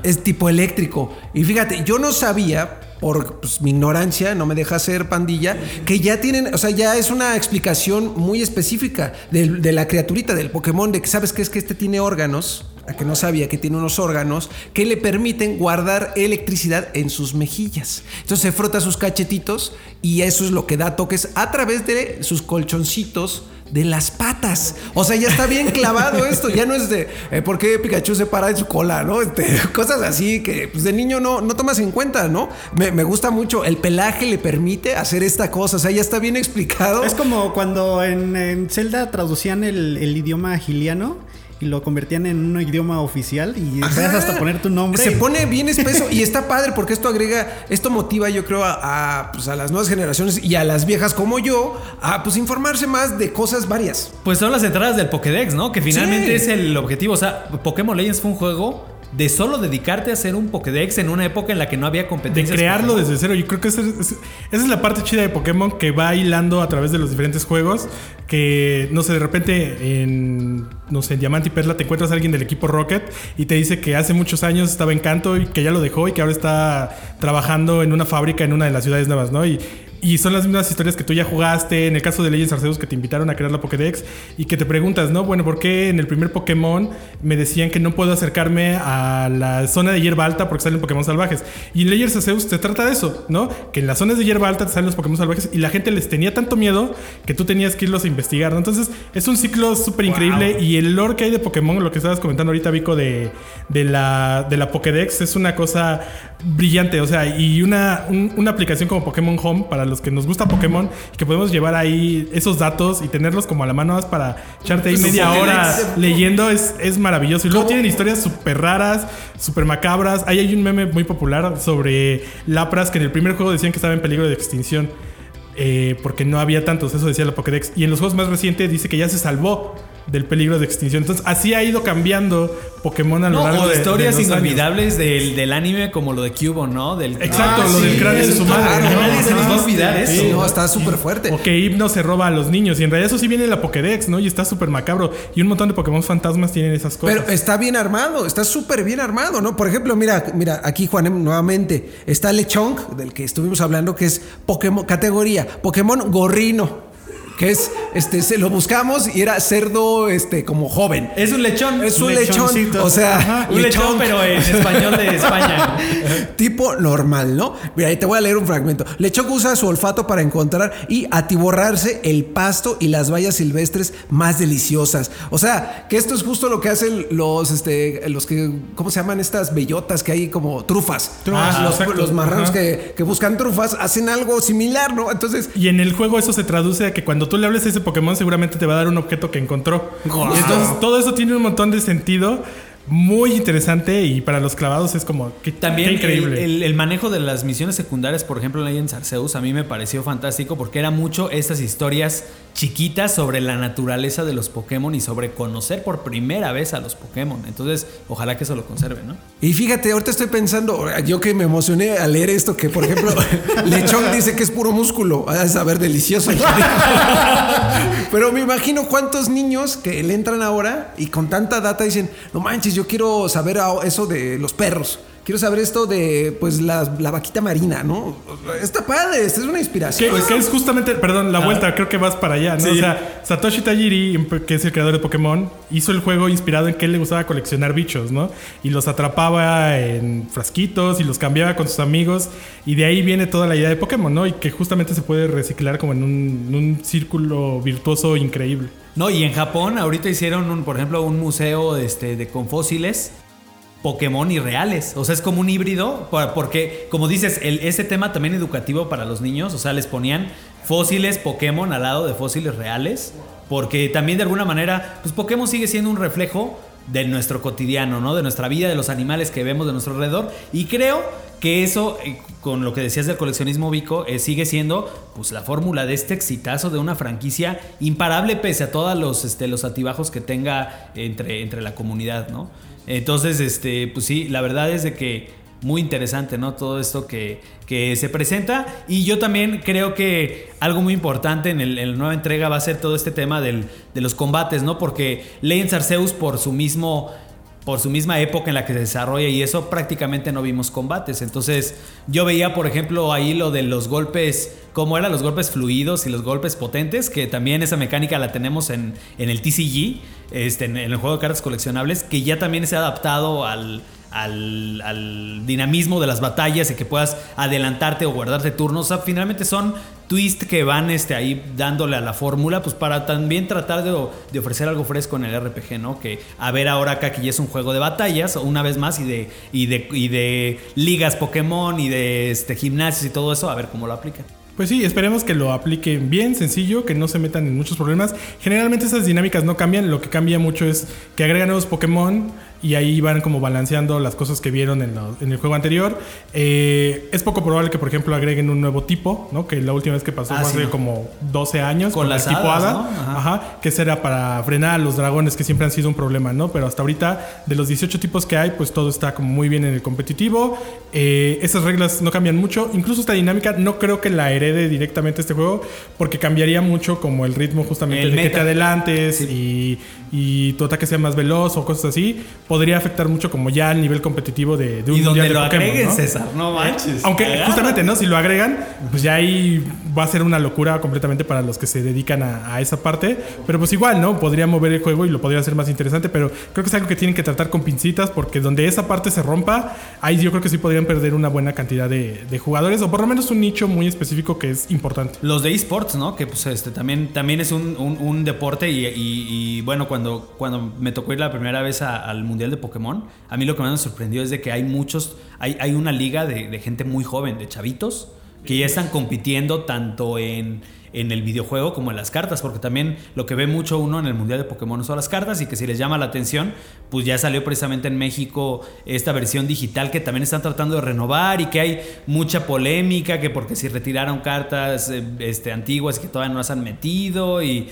Es tipo eléctrico. Y fíjate, yo no sabía, por pues, mi ignorancia, no me deja ser pandilla, que ya tienen, o sea, ya es una explicación muy específica de, la criaturita del Pokémon, de que sabes que es que este tiene órganos. A que no sabía que tiene unos órganos que le permiten guardar electricidad en sus mejillas. Entonces se frota sus cachetitos y eso es lo que da toques a través de sus colchoncitos de las patas. O sea, ya está bien clavado esto. Ya no es de eh, por qué Pikachu se para en su cola, ¿no? Este, cosas así que pues, de niño no, no tomas en cuenta, ¿no? Me, gusta mucho. El pelaje le permite hacer esta cosa. O sea, ya está bien explicado. Es como cuando en, en Zelda traducían el, el idioma giliano y lo convertían en un idioma oficial y puedes hasta poner tu nombre. Se pone bien espeso y está padre porque esto agrega, esto motiva yo creo a, a, pues, a las nuevas generaciones y a las viejas como yo a pues informarse más de cosas varias. Pues son las entradas del Pokédex, ¿no? Que finalmente Sí. es el objetivo. O sea, Pokémon Legends fue un juego de solo dedicarte a hacer un Pokédex en una época en la que no había De competencias. crearlo Pokémon. desde cero. Yo creo que esa es, esa es la parte chida de Pokémon que va hilando a través de los diferentes juegos. Que, no sé, de repente en, no sé, en Diamante y Perla te encuentras a alguien del equipo Rocket y te dice que hace muchos años estaba en Canto y que ya lo dejó y que ahora está trabajando en una fábrica en una de las ciudades nuevas, ¿no? Y, y son las mismas historias que tú ya jugaste. En el caso de Legends Arceus, que te invitaron a crear la Pokédex y que te preguntas, ¿no? Bueno, ¿por qué en el primer Pokémon me decían que no puedo acercarme a la zona de hierba alta porque salen Pokémon salvajes? Y en Legends Arceus se trata de eso, ¿no? Que en las zonas de hierba alta te salen los Pokémon salvajes y la gente les tenía tanto miedo que tú tenías que irlos a investigar, ¿no? Entonces es un ciclo súper increíble y el lore que hay de Pokémon, lo que estabas comentando ahorita, Vico, de, de, la, de la Pokédex, es una cosa brillante, o sea, y una, un- una aplicación como Pokémon Home para los que nos gusta Pokémon, que podemos llevar ahí esos datos y tenerlos como a la mano más para echarte ahí media hora leyendo, es, es maravilloso. Y luego tienen historias súper raras, súper macabras. Ahí hay un meme muy popular sobre lapras que en el primer juego decían que estaba en peligro de extinción. eh, porque no había tantos, eso decía la Pokédex. Y en los juegos más recientes dice que ya se salvó del peligro de extinción. Entonces, así ha ido cambiando Pokémon a lo No, largo o de historias de los inolvidables del, del anime como lo de Cubo, ¿no? Del, Exacto, Ah, lo del cráneo de su madre. claro, ¿no? Nadie se nos va a olvidar eso. Sí, no, está súper fuerte. O que Hypno se roba a los niños. Y en realidad eso sí viene de la Pokédex, ¿no? Y está súper macabro. Y un montón de Pokémon fantasmas tienen esas cosas. Pero está bien armado, está súper bien armado, ¿no? Por ejemplo, mira, mira, aquí Juanem nuevamente está Lechonk, del que estuvimos hablando, que es Pokémon, categoría, Pokémon gorrino, que es, este, se lo buscamos y era cerdo, este, como joven. Es un lechón. Es un lechón, o sea, Ajá, un lechón, pero en español de España. tipo normal, ¿no? Mira, ahí te voy a leer un fragmento. Lechonk usa su olfato para encontrar y atiborrarse el pasto y las bayas silvestres más deliciosas. O sea, que esto es justo lo que hacen los, este, los que, ¿cómo se llaman estas bellotas que hay como trufas? Trufas, Ah, los, los marranos que, que buscan trufas hacen algo similar, ¿no? Entonces, Y en el juego eso se traduce a que cuando tú le hables a ese Pokémon seguramente te va a dar un objeto que encontró. Y entonces todo eso tiene un montón de sentido. Muy interesante y para los clavados es como que También qué increíble. El, el- el manejo de las misiones secundarias, por ejemplo, en Legends Arceus, a mí me pareció fantástico porque era mucho estas historias chiquitas sobre la naturaleza de los Pokémon y sobre conocer por primera vez a los Pokémon. Entonces, ojalá que eso lo conserve, ¿no? y fíjate, ahorita estoy pensando, yo que me emocioné al leer esto, que por ejemplo, Lechón dice que es puro músculo, a saber delicioso. Pero me imagino cuántos niños que le entran ahora y con tanta data dicen, no manches, yo quiero saber eso de los perros. quiero saber esto de pues la, la vaquita marina, ¿no? Está padre, esta es una Que, inspiración. que es justamente, perdón, la vuelta, creo que vas para allá, ¿no? Sí. O sea, Satoshi Tajiri, que es el creador de Pokémon, hizo el juego inspirado en que él le gustaba coleccionar bichos, ¿no? Y los atrapaba en frasquitos y los cambiaba con sus amigos. Y de ahí viene toda la idea de Pokémon, ¿no? Y que justamente se puede reciclar como en un, en un círculo virtuoso increíble. No, y en Japón ahorita hicieron, un, por ejemplo, un museo este, de, con fósiles Pokémon irreales. O sea, es como un híbrido, por- porque, como dices, el, ese tema también educativo para los niños, o sea, les ponían fósiles Pokémon al lado de fósiles reales, porque también de alguna manera, pues Pokémon sigue siendo un reflejo de nuestro cotidiano, ¿no? De nuestra vida, de los animales que vemos de nuestro alrededor. Y creo que eso, eh, con lo que decías del coleccionismo Vico, eh, sigue siendo pues la fórmula de este exitazo de una franquicia imparable pese a todos los, este, los altibajos que tenga entre, entre la comunidad, ¿no? Entonces, este, pues sí, la verdad es de que muy interesante, ¿no? Todo esto que, que se presenta. Y yo también creo que algo muy importante en, el- la nueva entrega va a ser todo este tema del- de los combates, ¿no? Porque Legends Arceus por su mismo por su misma época en la que se desarrolla y eso prácticamente no vimos combates. Entonces yo veía, por ejemplo, ahí lo de los golpes, cómo eran los golpes fluidos y los golpes potentes, que también esa mecánica la tenemos en, en el TCG, este, en el juego de cartas coleccionables, que ya también se ha adaptado al, al, dinamismo de las batallas y que puedas adelantarte o guardarte turnos. Finalmente son twists que van este, ahí dándole a la fórmula, pues para también tratar de, ofrecer algo fresco en el RPG, ¿no? Que a ver ahora acá que ya es un juego de batallas, una vez más, y de, y de, y de ligas Pokémon y de este, gimnasios y todo eso, a ver cómo lo aplican. Pues sí, esperemos que lo apliquen bien, sencillo, que no se metan en muchos problemas. Generalmente esas dinámicas no cambian, lo que cambia mucho es que agregan nuevos Pokémon y ahí van como balanceando las cosas que vieron en, en el juego anterior. Eh, es poco probable que, por ejemplo, agreguen un nuevo tipo, ¿no? Que la última vez que pasó Ah, fue sí, hace ¿no? como 12 años. Con el las tipo hadas. Ajá. Ajá, que será para frenar a los dragones que siempre han sido un problema, ¿no? Pero hasta ahorita, de los 18 tipos que hay, pues todo está como muy bien en el competitivo. Eh, esas reglas no cambian mucho. Incluso esta dinámica no creo que la herede directamente este juego, porque cambiaría mucho como el ritmo justamente El de que meta. te adelantes y, y tu ataque sea más veloz o cosas así. Podría afectar mucho como ya el nivel competitivo de, de un Y donde mundial de lo Pokémon, agreguen, ¿no? César, no manches. Aunque justamente, ¿no? Si lo agregan, pues ya ahí va a ser una locura completamente para los que se dedican a, a esa parte. Pero pues igual, ¿no? Podría mover el juego y lo podría hacer más interesante, pero creo que es algo que tienen que tratar con pincitas porque donde esa parte se rompa, ahí yo creo que sí podrían perder una buena cantidad de, de jugadores o por lo menos un nicho muy específico que es importante. Los de esports, ¿no? Que pues este también, también es un, un- un deporte y, y- y, bueno, cuando, cuando me tocó ir la primera vez a- al Mundial de Pokémon, a mí lo que más me sorprendió es de que hay muchos, hay, hay una liga de, de gente muy joven, de chavitos, que ya están compitiendo tanto en, en el videojuego como en las cartas, porque también lo que ve mucho uno en el Mundial de Pokémon son las cartas y que si les llama la atención, pues ya salió precisamente en México esta versión digital que también están tratando de renovar y que hay mucha polémica, que porque si retiraron cartas eh, este, antiguas que todavía no las han metido y...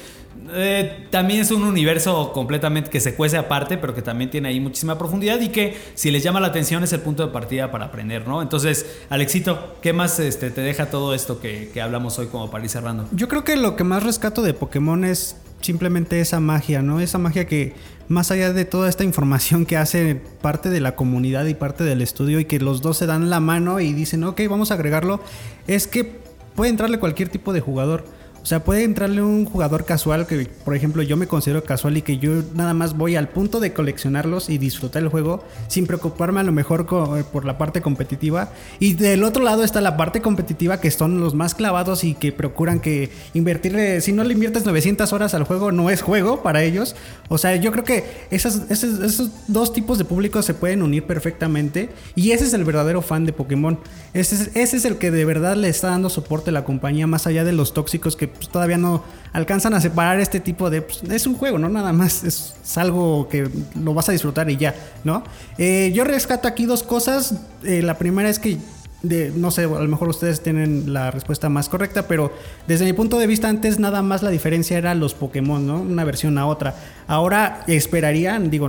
eh, también es un universo completamente que se cuece aparte, pero que también tiene ahí muchísima profundidad y que si les llama la atención es el punto de partida para aprender, ¿no? Entonces, Alexito, ¿qué más este, te deja todo esto que, que hablamos hoy como para ir cerrando? Yo creo que lo que más rescato de Pokémon es simplemente esa magia, ¿no? Esa magia que más allá de toda esta información que hace parte de la comunidad y parte del estudio y que los dos se dan la mano y dicen, ok, vamos a agregarlo, es que puede entrarle cualquier tipo de jugador. O sea, puede entrarle un jugador casual que, por ejemplo, yo me considero casual y que yo nada más voy al punto de coleccionarlos y disfrutar el juego sin preocuparme a lo mejor eh, por la parte competitiva. Y del otro lado está la parte competitiva que son los más clavados y que procuran que invertirle, si no le inviertes 900 horas al juego, no es juego para ellos. O sea, yo creo que esas, esos, esos dos tipos de públicos se pueden unir perfectamente y ese es el verdadero fan de Pokémon. Ese es, ese es el que de verdad le está dando soporte a la compañía más allá de los tóxicos que pues, todavía no alcanzan a separar este tipo de... pues, es un juego, ¿no? Nada más es, algo que lo vas a disfrutar y ya, ¿no? Eh, yo rescato aquí dos cosas. Eh, la primera es que no sé, a lo mejor ustedes tienen la respuesta más correcta, pero desde mi punto de vista antes nada más la diferencia era los Pokémon, ¿no? Una versión a otra. Ahora esperarían, digo,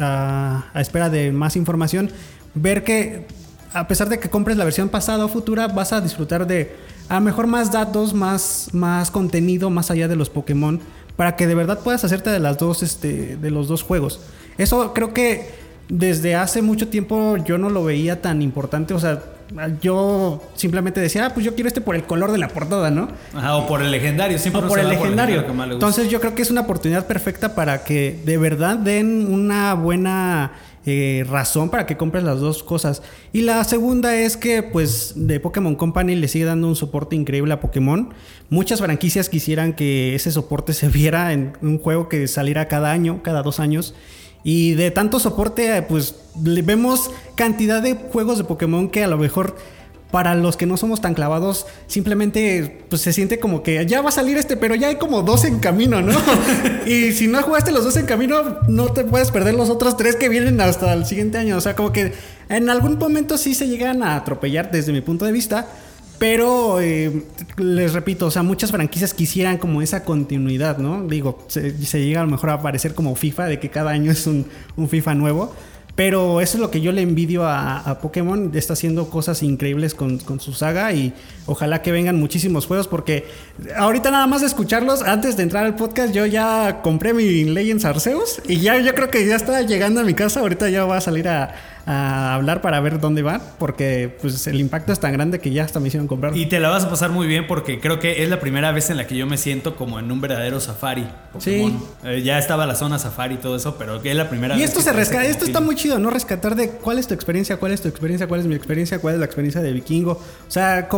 a espera de más información, ver que a pesar de que compres la versión pasada o futura, vas a disfrutar de a lo mejor más datos, más, más contenido más allá de los Pokémon, para que de verdad puedas hacerte de las dos, este, de los dos juegos. Eso creo que desde hace mucho tiempo yo no lo veía tan importante, o sea, yo simplemente decía, ah, pues yo quiero este por el color de la portada, ¿no? Ajá, o por el legendario, siempre O por el legendario. que más le gusta. Entonces yo creo que es una oportunidad perfecta para que de verdad den una buena eh, razón para que compres las dos cosas. Y la segunda es que pues de Pokémon Company le sigue dando un soporte increíble a Pokémon. Muchas franquicias quisieran que ese soporte se viera en un juego que saliera cada año, cada dos años. Y de tanto soporte, eh, pues vemos cantidad de juegos de Pokémon que a lo mejor para los que no somos tan clavados, simplemente pues se siente como que ya va a salir este, pero ya hay como dos en camino, ¿no? y si no jugaste los dos en camino, no te puedes perder los otros tres que vienen hasta el siguiente año. O sea, como que en algún momento sí se llegan a atropellar desde mi punto de vista. Pero eh, les repito, o sea, muchas franquicias quisieran como esa continuidad, ¿no? Digo, se, se llega a lo mejor a parecer como FIFA, de que cada año es un, un FIFA nuevo. Pero eso es lo que yo le envidio a, Pokémon. Está haciendo cosas increíbles con, con, su saga y ojalá que vengan muchísimos juegos porque ahorita nada más de escucharlos, antes de entrar al podcast, yo ya compré mi Legends Arceus y ya yo creo que ya está llegando a mi casa. Ahorita ya va a salir a, a hablar para ver dónde va porque pues el impacto es tan grande que ya hasta me hicieron comprar. Y te la vas a pasar muy bien porque creo que es la primera vez en la que yo me siento como en un verdadero safari. Pokémon. Sí. Eh, ya estaba la zona safari y todo eso, pero es la primera Y vez. esto que se rescata, esto está muy chido, ¿no? Rescatar de cuál es tu experiencia, cuál es tu experiencia, cuál es mi experiencia, cuál es la experiencia de Vikingo. O sea,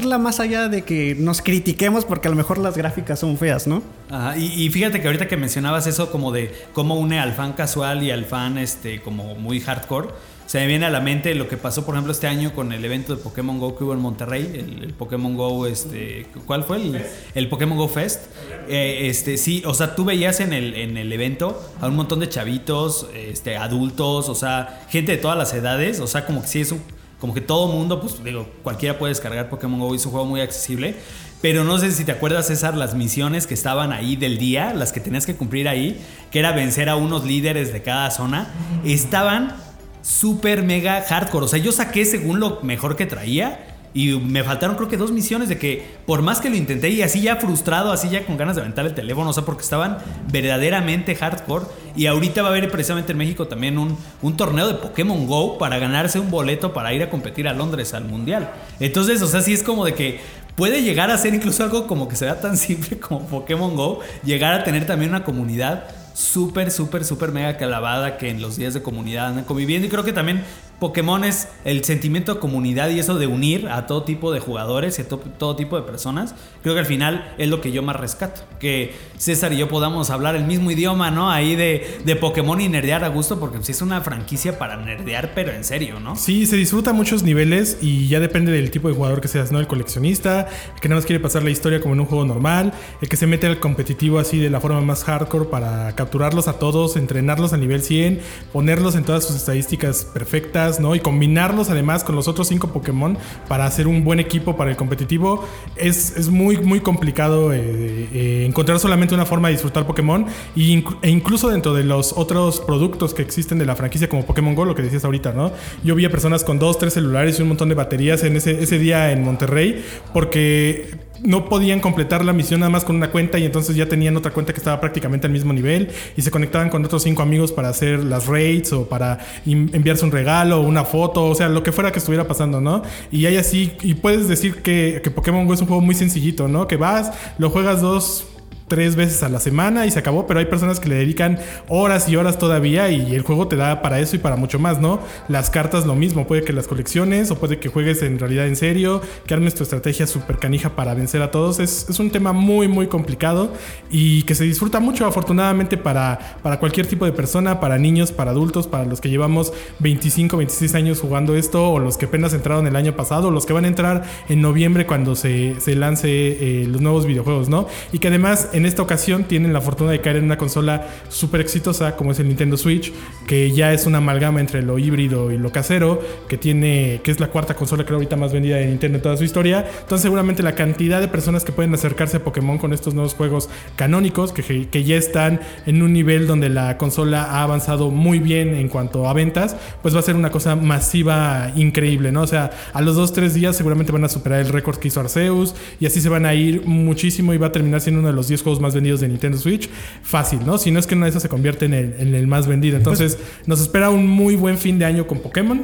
más allá de que nos critiquemos porque a lo mejor las gráficas son feas, ¿no? Ajá, y, fíjate que ahorita que mencionabas eso como de cómo une al fan casual y al fan este como muy hardcore, se me viene a la mente lo que pasó por ejemplo este año con el evento de Pokémon Go que hubo en Monterrey, el, el Pokémon Go este, ¿cuál fue? El, el Pokémon Go Fest. Eh, este sí, o sea, tú veías en el, en el evento a un montón de chavitos, este, adultos, o sea, gente de todas las edades, o sea, como que sí es un como que todo mundo, pues digo, cualquiera puede descargar Pokémon Go, es un juego muy accesible. Pero no sé si te acuerdas, César, las misiones que estaban ahí del día, las que tenías que cumplir ahí, que era vencer a unos líderes de cada zona, estaban súper mega hardcore. O sea, yo saqué según lo mejor que traía. Y me faltaron creo que dos misiones de que por más que lo intenté y así ya frustrado, así ya con ganas de aventar el teléfono, o sea, porque estaban verdaderamente hardcore. Y ahorita va a haber precisamente en México también un, un torneo de Pokémon Go para ganarse un boleto para ir a competir a Londres al Mundial. Entonces, o sea, sí es como de que puede llegar a ser incluso algo como que sea tan simple como Pokémon Go, llegar a tener también una comunidad súper, súper, súper mega clavada que en los días de comunidad andan conviviendo. Y creo que también Pokémon es el sentimiento de comunidad y eso de unir a todo tipo de jugadores y a to todo tipo de personas. Creo que al final es lo que yo más rescato. Que César y yo podamos hablar el mismo idioma, ¿no? Ahí de, de Pokémon y nerdear a gusto, porque pues, es una franquicia para nerdear, pero en serio, ¿no? Sí, se disfruta muchos niveles y ya depende del tipo de jugador que seas, ¿no? El coleccionista, el que nada más quiere pasar la historia como en un juego normal, el que se mete al competitivo así de la forma más hardcore para capturarlos a todos, entrenarlos a nivel 100, ponerlos en todas sus estadísticas perfectas, ¿no? Y combinarlos además con los otros cinco Pokémon para hacer un buen equipo para el competitivo. Es, es muy, muy complicado eh, eh, encontrar solamente una forma de disfrutar Pokémon e incluso dentro de los otros productos que existen de la franquicia como Pokémon Go, lo que decías ahorita, ¿no? Yo vi a personas con dos, tres celulares y un montón de baterías en ese, ese día en Monterrey porque no podían completar la misión nada más con una cuenta y entonces ya tenían otra cuenta que estaba prácticamente al mismo nivel y se conectaban con otros cinco amigos para hacer las raids o para enviarse un regalo o una foto, o sea, lo que fuera que estuviera pasando, ¿no? Y hay así, y puedes decir que, que Pokémon Go es un juego muy sencillito, ¿no? Que vas, lo juegas dos tres veces a la semana y se acabó, pero hay personas que le dedican horas y horas todavía y el juego te da para eso y para mucho más, ¿no? Las cartas lo mismo, puede que las colecciones o puede que juegues en realidad en serio, que armes tu estrategia super canija para vencer a todos. Es, es, un tema muy, muy complicado y que se disfruta mucho afortunadamente para, para cualquier tipo de persona, para niños, para adultos, para los que llevamos 25, 26 años jugando esto o los que apenas entraron el año pasado o los que van a entrar en noviembre cuando se, se lance eh, los nuevos videojuegos, ¿no? Y que además en esta ocasión tienen la fortuna de caer en una consola súper exitosa como es el Nintendo Switch, que ya es una amalgama entre lo híbrido y lo casero, que tiene, que es la cuarta consola creo ahorita más vendida de Nintendo en toda su historia. Entonces seguramente la cantidad de personas que pueden acercarse a Pokémon con estos nuevos juegos canónicos, que, que ya están en un nivel donde la consola ha avanzado muy bien en cuanto a ventas, pues va a ser una cosa masiva increíble, ¿no? O sea, a los dos, tres días seguramente van a superar el récord que hizo Arceus y así se van a ir muchísimo y va a terminar siendo uno de los 10 juegos más vendidos de Nintendo Switch. Fácil, ¿no? Si no es que una de esas se convierte en el más vendido. Entonces, nos espera un muy buen fin de año con Pokémon.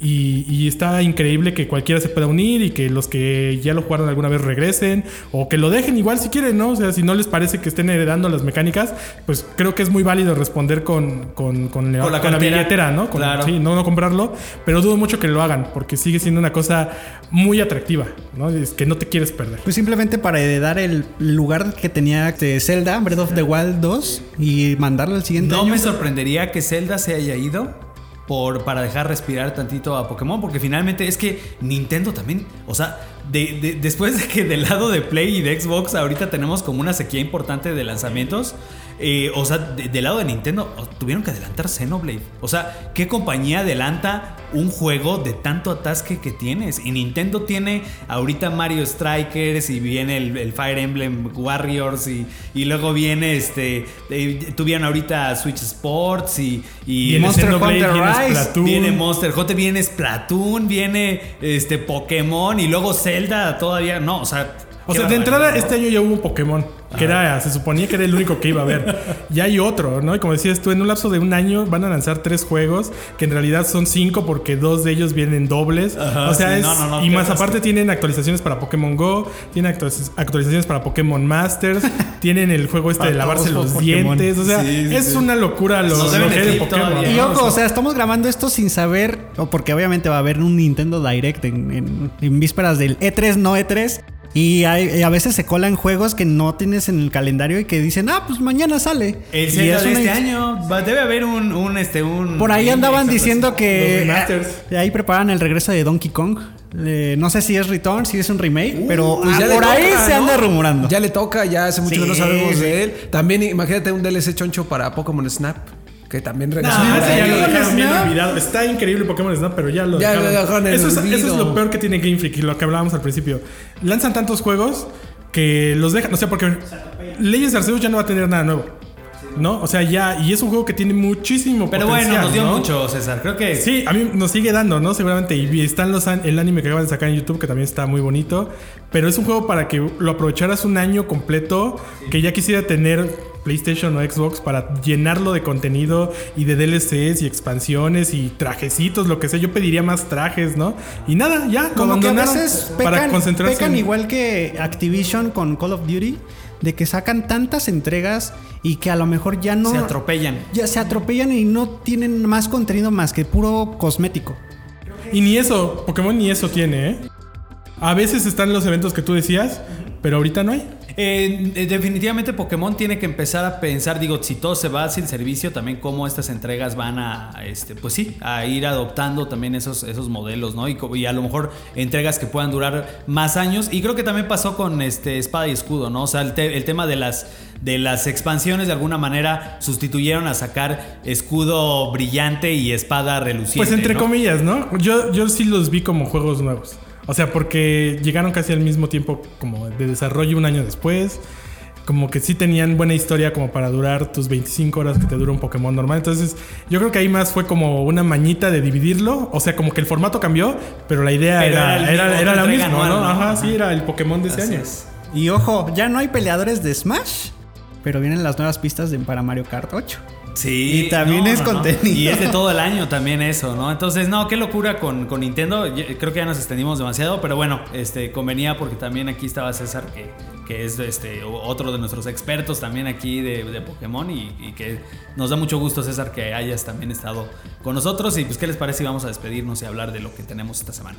Y, y está increíble que cualquiera se pueda unir y que los que ya lo jugaron alguna vez regresen o que lo dejen igual si quieren, ¿no? O sea, si no les parece que estén heredando las mecánicas, pues creo que es muy válido responder con, con, con, la, Con la con la cartera. billetera, ¿no? Con- Claro. Sí, no, no comprarlo, pero dudo mucho que lo hagan porque sigue siendo una cosa muy atractiva, ¿no? Es que no te quieres perder. Pues simplemente para heredar el lugar que tenía este, Zelda, Breath of the Wild 2, y mandarlo al siguiente No año. me sorprendería que Zelda se haya ido por, para dejar respirar tantito a Pokémon, porque finalmente es que Nintendo también, o sea, de- de- después de que del lado de Play y de Xbox ahorita tenemos como una sequía importante de lanzamientos, eh, o sea, de- del lado de Nintendo tuvieron que adelantar Xenoblade. O sea, ¿qué compañía adelanta un juego de tanto atasque que tienes? Y Nintendo tiene ahorita Mario Strikers y viene el, el Fire Emblem Warriors y, y luego viene este, eh, tuvieron ahorita Switch Sports y, y Y el Monster Hunter viene Rise. Viene Monster Hunter, viene Splatoon, viene este Pokémon y luego Zelda todavía. No, o sea. O sea, de entrada este año ya hubo un Pokémon, que era, se suponía que era el único que iba a haber. Ya hay otro, ¿no? Y como decías tú, en un lapso de un año van a lanzar tres juegos, que en realidad son cinco porque dos de ellos vienen dobles. Ajá, o sea, sí, es, no, no, no, y más aparte tienen actualizaciones para Pokémon Go, tienen actualiz- actualizaciones para Pokémon Masters, tienen el juego este Para de lavarse los Pokémon. dientes. O sea, Sí, sí, es sí. una locura lo, lo que de Pokémon. todavía. Y ojo, o sea, estamos grabando esto sin saber, o porque obviamente va a haber un Nintendo Direct en, en- en vísperas del E3, no E3. Y hay- a veces se colan juegos que no tienes en el calendario y que dicen, ah, pues mañana sale. El Y Zelda es de una- este año. va- Debe haber un, un, este, un. Por ahí andaban diciendo que ah, ahí preparan el regreso de Donkey Kong. Eh, no sé si es Return, si es un remake, pero Pues ah, por ahí toca, se ¿no? anda rumorando. Ya le toca, ya hace mucho Sí, que no sabemos sí. de él. También imagínate un DLC choncho para Pokémon Snap, que también regresó. Ya lo dejaron bien olvidado. Está increíble Pokémon Snap, pero ya lo Ya lo dejaron. en eso, es, olvido. eso es lo peor que tiene Game Freak y lo que hablábamos al principio. Lanzan tantos juegos que los dejan. O sea, porque Leyes Arceus ya no va a tener nada nuevo. ¿No? O sea, ya. Y es un juego que tiene muchísimo Pero potencial, bueno, nos dio ¿no? mucho, César. Creo que. Sí, a mí nos sigue dando, ¿no? Seguramente. Y están los an- el anime que acaban de sacar en YouTube, que también está muy bonito. Pero es un juego para que lo aprovecharas un año completo. Que ya quisiera tener PlayStation o Xbox para llenarlo de contenido y de DLCs y expansiones y trajecitos, lo que sea. Yo pediría más trajes, ¿no? Y nada, ya. Como que a veces para pecan, concentrarse pecan en- igual que Activision con Call of Duty, de que sacan tantas entregas y que a lo mejor ya no... Se atropellan. Ya se atropellan y no tienen más contenido más que puro cosmético. Y ni eso, Pokémon ni eso tiene, ¿eh? A veces están los eventos que tú decías, pero ahorita no hay. Eh, eh, definitivamente Pokémon tiene que empezar a pensar, digo, si todo se va sin servicio, también cómo estas entregas van a, este, pues sí, a ir adoptando también esos, esos modelos, ¿no? Y, a lo mejor entregas que puedan durar más años. Y creo que también pasó con este Espada y Escudo, ¿no? O sea, el, te- el tema de las, de las expansiones de alguna manera sustituyeron a sacar escudo brillante y espada reluciente. Pues entre ¿no? comillas, ¿no? Yo, yo sí los vi como juegos nuevos. O sea, porque llegaron casi al mismo tiempo como de desarrollo un año después. Como que sí tenían buena historia como para durar tus 25 horas que te dura un Pokémon normal. Entonces, yo creo que ahí más fue como una mañita de dividirlo. O sea, como que el formato cambió, pero la idea Pero era, era era, la misma, ¿no? ¿no? Ajá, Ajá. sí, era el Pokémon de ese Así año. es. Y ojo, ya no hay peleadores de Smash, pero vienen las nuevas pistas de, para Mario Kart 8. Sí. Y también es contenido. Y es de todo el año también eso, ¿no? Entonces, no, qué locura con, con Nintendo. Yo Creo que ya nos extendimos demasiado, pero bueno, este convenía porque también aquí estaba César, que, que es este otro de nuestros expertos también aquí de, de Pokémon y, y que nos da mucho gusto, César, que hayas también estado con nosotros. Y pues, ¿qué les parece si vamos a despedirnos y hablar de lo que tenemos esta semana?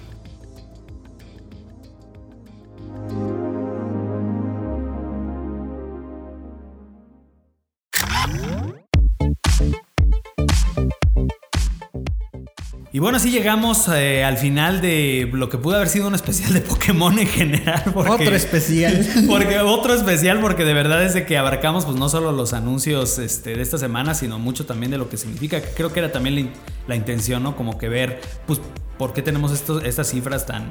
Y bueno, así llegamos eh, al final de lo que pudo haber sido un especial de Pokémon en general. porque- Otro especial. Porque otro especial, porque de verdad es de que abarcamos pues no solo los anuncios este, de esta semana, sino mucho también de lo que significa. Creo que era también la, in- la intención, ¿no? Como que ver, pues, por qué tenemos estos, estas cifras tan,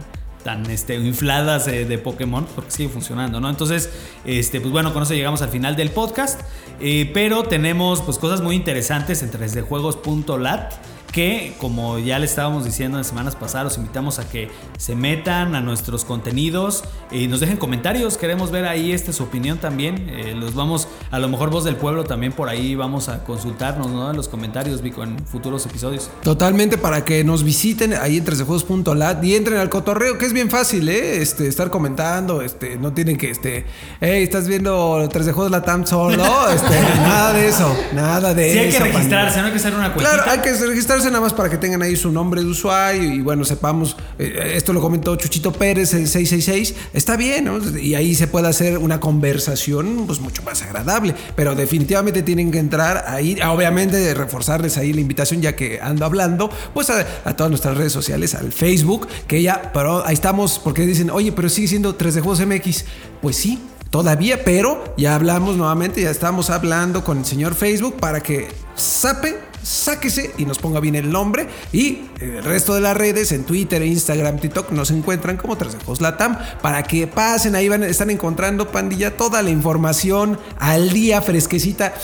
tan este, infladas de Pokémon, porque sigue funcionando, ¿no? Entonces, este, pues bueno, con eso llegamos al final del podcast. eh, pero tenemos pues cosas muy interesantes en 3djuegos.lat. que como ya le estábamos diciendo en semanas pasadas, los invitamos a que se metan a nuestros contenidos y nos dejen comentarios. Queremos ver ahí este su opinión también. Eh, los vamos, a lo mejor voz del pueblo también por ahí vamos a consultarnos ¿no? en los comentarios, Vico, en futuros episodios. Totalmente para que nos visiten ahí en 3dejuegos.lat y entren al cotorreo, que es bien fácil, ¿eh? Este, estar comentando, este, no tienen que, este, hey, estás viendo 3 de juegos Latam solo, este, nada de eso, nada de Sí, eso. hay que registrarse, no hay que hacer una cuenta. Claro, hay que registrarse nada más para que tengan ahí su nombre de usuario y bueno, sepamos, eh, esto lo comentó Chuchito Pérez, el 666, está bien, ¿no? Y ahí se puede hacer una conversación pues mucho más agradable, pero definitivamente tienen que entrar ahí, obviamente reforzarles ahí la invitación ya que ando hablando, pues a, a todas nuestras redes sociales, al Facebook, que ya, pero ahí estamos porque dicen, oye, pero sigue siendo 3 de Juegos MX, pues sí. Todavía, pero ya hablamos nuevamente, ya estamos hablando con el señor Facebook para que sape sáquese y nos ponga bien el nombre. Y el resto de las redes, en Twitter, Instagram, TikTok, nos encuentran como Trasejos Latam. Para que pasen, ahí van, están encontrando, pandilla, toda la información al día, fresquecita.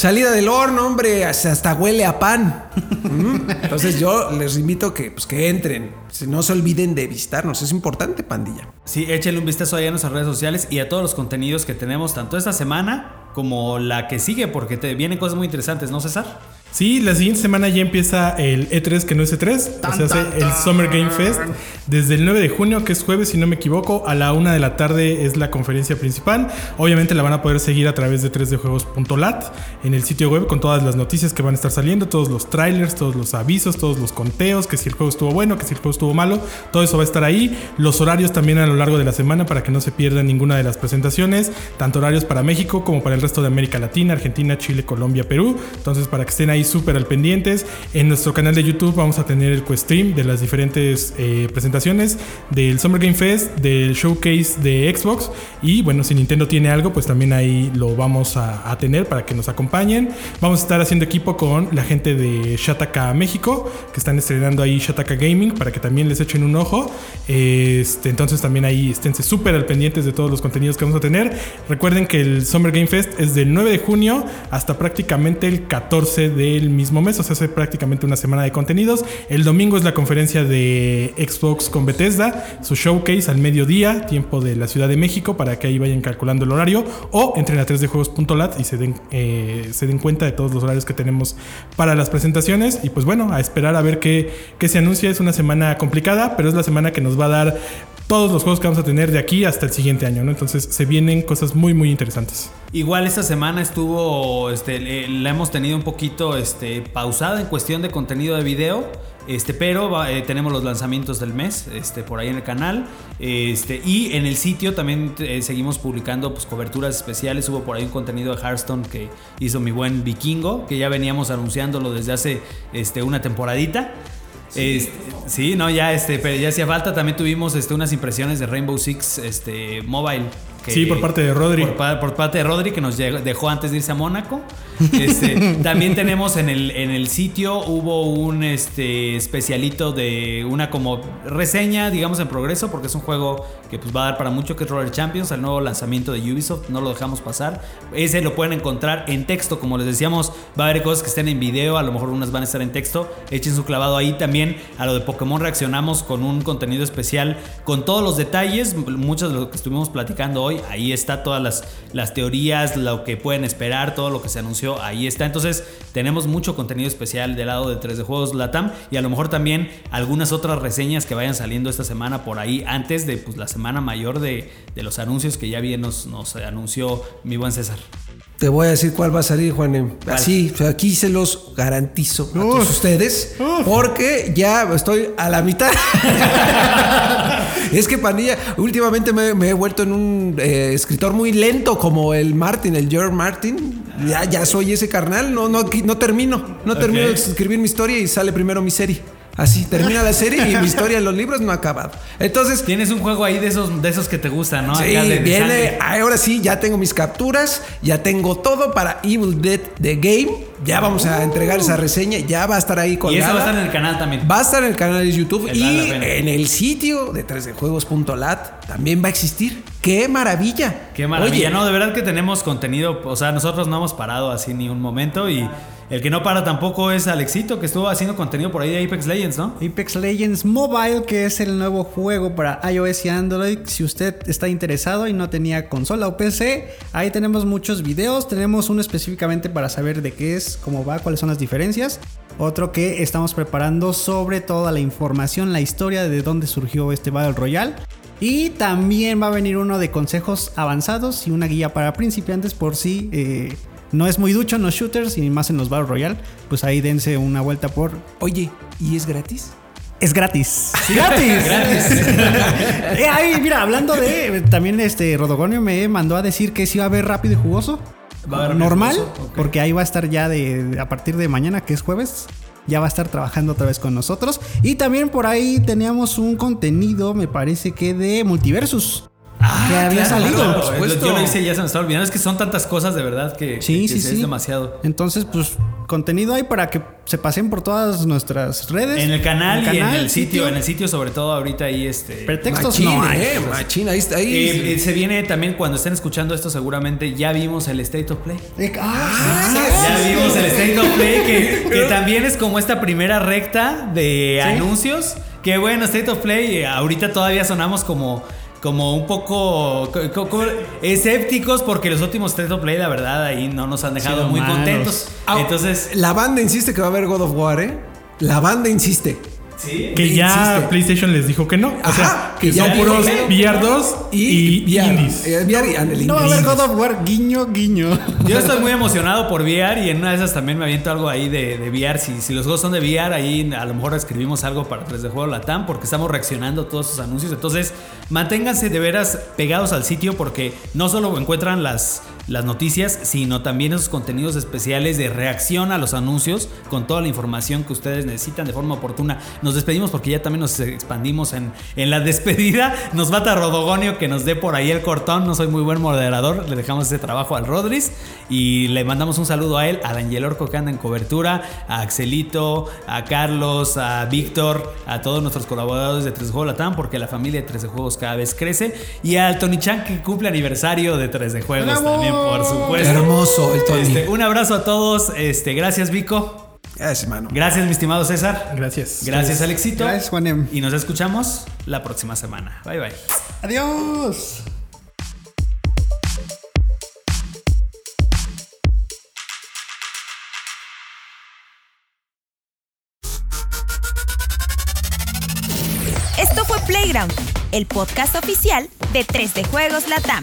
Salida del horno, hombre, hasta, huele a pan. Entonces yo les invito que, pues, que entren. No se olviden de visitarnos, es importante, pandilla. Sí, échenle un vistazo ahí a nuestras redes sociales y a todos los contenidos que tenemos, tanto esta semana como la que sigue, porque te vienen cosas muy interesantes, ¿no, César? Sí, la siguiente semana ya empieza el E3 que no es E3, o sea, hace el Summer Game Fest. Desde el 9 de junio, que es jueves, si no me equivoco, a la 1 de la tarde es la conferencia principal. Obviamente la van a poder seguir a través de 3dejuegos.lat en el sitio web con todas las noticias que van a estar saliendo, todos los trailers, todos los avisos, todos los conteos, que si el juego estuvo bueno, que si el juego estuvo malo, todo eso va a estar ahí. Los horarios también a lo largo de la semana para que no se pierdan ninguna de las presentaciones, tanto horarios para México como para el resto de América Latina, Argentina, Chile, Colombia, Perú. Entonces, para que estén ahí súper al pendientes. En nuestro canal de YouTube vamos a tener el stream de las diferentes eh, presentaciones del Summer Game Fest, del showcase de Xbox. Y bueno, si Nintendo tiene algo, pues también ahí lo vamos a, tener para que nos acompañen. Vamos a estar haciendo equipo con la gente de Shataka México, que están estrenando ahí Shataka Gaming, para que también les echen un ojo. Este, entonces también ahí esténse súper al pendientes de todos los contenidos que vamos a tener. Recuerden que el Summer Game Fest es del 9 de junio hasta prácticamente el 14 del mismo mes, o sea, hace prácticamente una semana de contenidos. El domingo es la conferencia de Xbox con Bethesda, su showcase al mediodía, tiempo de la Ciudad de México, para que ahí vayan calculando el horario, o entren a 3djuegos.lat y se den, eh, se den cuenta de todos los horarios que tenemos para las presentaciones. Y pues bueno, a esperar a ver qué, qué se anuncia. Es una semana complicada, pero es la semana que nos va a dar todos los juegos que vamos a tener de aquí hasta el siguiente año, ¿no? Entonces se vienen cosas muy, muy interesantes. Igual esta semana estuvo, este, la hemos tenido un poquito este, pausada en cuestión de contenido de video, este, pero va- eh, tenemos los lanzamientos del mes este, por ahí en el canal. Este, y en el sitio también eh, seguimos publicando pues, coberturas especiales. Hubo por ahí un contenido de Hearthstone que hizo mi buen vikingo, que ya veníamos anunciándolo desde hace este, una temporadita. Este, sí, no, ya, este, pero ya hacía falta. También tuvimos este, unas impresiones de Rainbow Six este, Mobile. Que- Sí, por parte de Rodri. Por, pa- por parte de Rodri, que nos dejó antes de irse a Mónaco. Este, también tenemos en el, en el sitio, hubo un este, especialito de una como reseña, digamos, en progreso, porque es un juego que pues, va a dar para mucho, que es Roller Champions, el nuevo lanzamiento de Ubisoft, no lo dejamos pasar. Ese lo pueden encontrar en texto, como les decíamos, va a haber cosas que estén en video, a lo mejor unas van a estar en texto, echen su clavado ahí también. A lo de Pokémon reaccionamos con un contenido especial, con todos los detalles, muchos de lo que estuvimos platicando hoy, ahí está todas las, las teorías, lo que pueden esperar, todo lo que se anunció, ahí está. Entonces tenemos mucho contenido especial del lado de 3 de Juegos Latam y a lo mejor también algunas otras reseñas que vayan saliendo esta semana por ahí antes de pues, la semana mayor de, de los anuncios que ya bien nos, nos anunció mi buen César. Te voy a decir cuál va a salir, Juan. Así, o sea, aquí se los garantizo a todos ustedes, porque ya estoy a la mitad. es que Panilla, últimamente me, me he vuelto en un eh, escritor muy lento, como el Martin, el George Martin. Ya, ya soy ese carnal, no, no, no termino, no termino de escribir mi historia y sale primero mi serie. Así, termina la serie y mi historia en los libros no ha acabado. Entonces, Tienes un juego ahí de esos, de esos que te gustan, ¿no? Sí, de- viene. sangre. Ahora sí, ya tengo mis capturas, ya tengo todo para Evil Dead The Game. Ya vamos a entregar esa reseña. Ya va a estar ahí Y colgada. eso va a estar en el canal también. Va a estar en el canal de YouTube El y en el sitio de 3dejuegos.lat también va a existir. ¡Qué maravilla! Qué maravilla, Oye, no, de verdad que tenemos contenido, o sea, nosotros no hemos parado así ni un momento y el que no para tampoco es Alexito, que estuvo haciendo contenido por ahí de Apex Legends, ¿no? Apex Legends Mobile, que es el nuevo juego para iOS y Android. Si usted está interesado y no tenía consola o PC, ahí tenemos muchos videos. Tenemos uno específicamente para saber de qué es, cómo va, cuáles son las diferencias. Otro que estamos preparando sobre toda la información, la historia de dónde surgió este Battle Royale. Y también va a venir uno de consejos avanzados y una guía para principiantes por si eh, no es muy ducho en los shooters y más en los Battle Royale. Pues ahí dense una vuelta por Oye, ¿y es gratis? es gratis. ¡Gratis! Eh, ay, mira, hablando de. También este Rodogonio me mandó a decir que sí va a haber rápido y jugoso. Va a haber Rápido y Normal, Jugoso, porque ahí va a estar ya de. A partir de mañana, que es jueves. Ya va a estar trabajando otra vez con nosotros. Y también por ahí teníamos un contenido, me parece que de Multiversus. Que había Claro, salido. claro, por supuesto. Yo lo hice y ya se me estaba olvidando. Es que son tantas cosas de verdad que, Sí, que- sí, que sí. es demasiado. Entonces, pues, contenido hay para que se pasen por todas nuestras redes. En el canal, y en el sitio, en el sitio sobre todo ahorita ahí este... Pretextos Machín, no hay. eh, machín, ahí está. Ahí. Eh, eh, se viene también cuando estén escuchando esto seguramente ya vimos el State of Play. Eh, ah, Ya vimos el State of Play, que, que también es como esta primera recta de anuncios. Que bueno, State of Play, ahorita todavía sonamos como, como un poco co- co- co- escépticos porque los últimos State of Play, la verdad, ahí no nos han dejado muy malos. contentos. Entonces, La banda insiste que va a haber God of War, ¿eh? La banda insiste. Sí. Que ya Insiste. PlayStation les dijo que no. O Ajá, sea, que son puros. VR 2 y, VR. indies. Eh, VR y No va a haber. God of War, guiño, guiño. Yo estoy muy emocionado por VR y en una de esas también me aviento algo ahí de, de VR. Si, si los juegos son de VR, ahí a lo mejor escribimos algo para 3D Juego Latam porque estamos reaccionando a todos sus anuncios. Entonces, manténganse de veras pegados al sitio porque no solo encuentran las, las noticias, sino también esos contenidos especiales de reacción a los anuncios con toda la información que ustedes necesitan de forma oportuna. Nos despedimos porque ya también nos expandimos en, en la despedida. Nos bata Rodogonio que nos dé por ahí el cortón. No soy muy buen moderador. Le dejamos ese trabajo al Rodris y le mandamos un saludo a él, al Angel Orco que anda en cobertura, a Axelito, a Carlos, a Víctor, a todos nuestros colaboradores de 3D Juego Latam porque la familia de 3D Juegos cada vez crece y al Tony Chan que cumple aniversario de 3D Juegos ¡Bravo! también, por supuesto. Hermoso el Tony. Este, un abrazo a todos. Este, gracias, Vico. Gracias, mano. Gracias, mi estimado César. Gracias. Gracias, Alexito. Gracias, Juanem. Y nos escuchamos la próxima semana. Bye, bye. Adiós. Esto fue Playground, el podcast oficial de 3D Juegos Latam.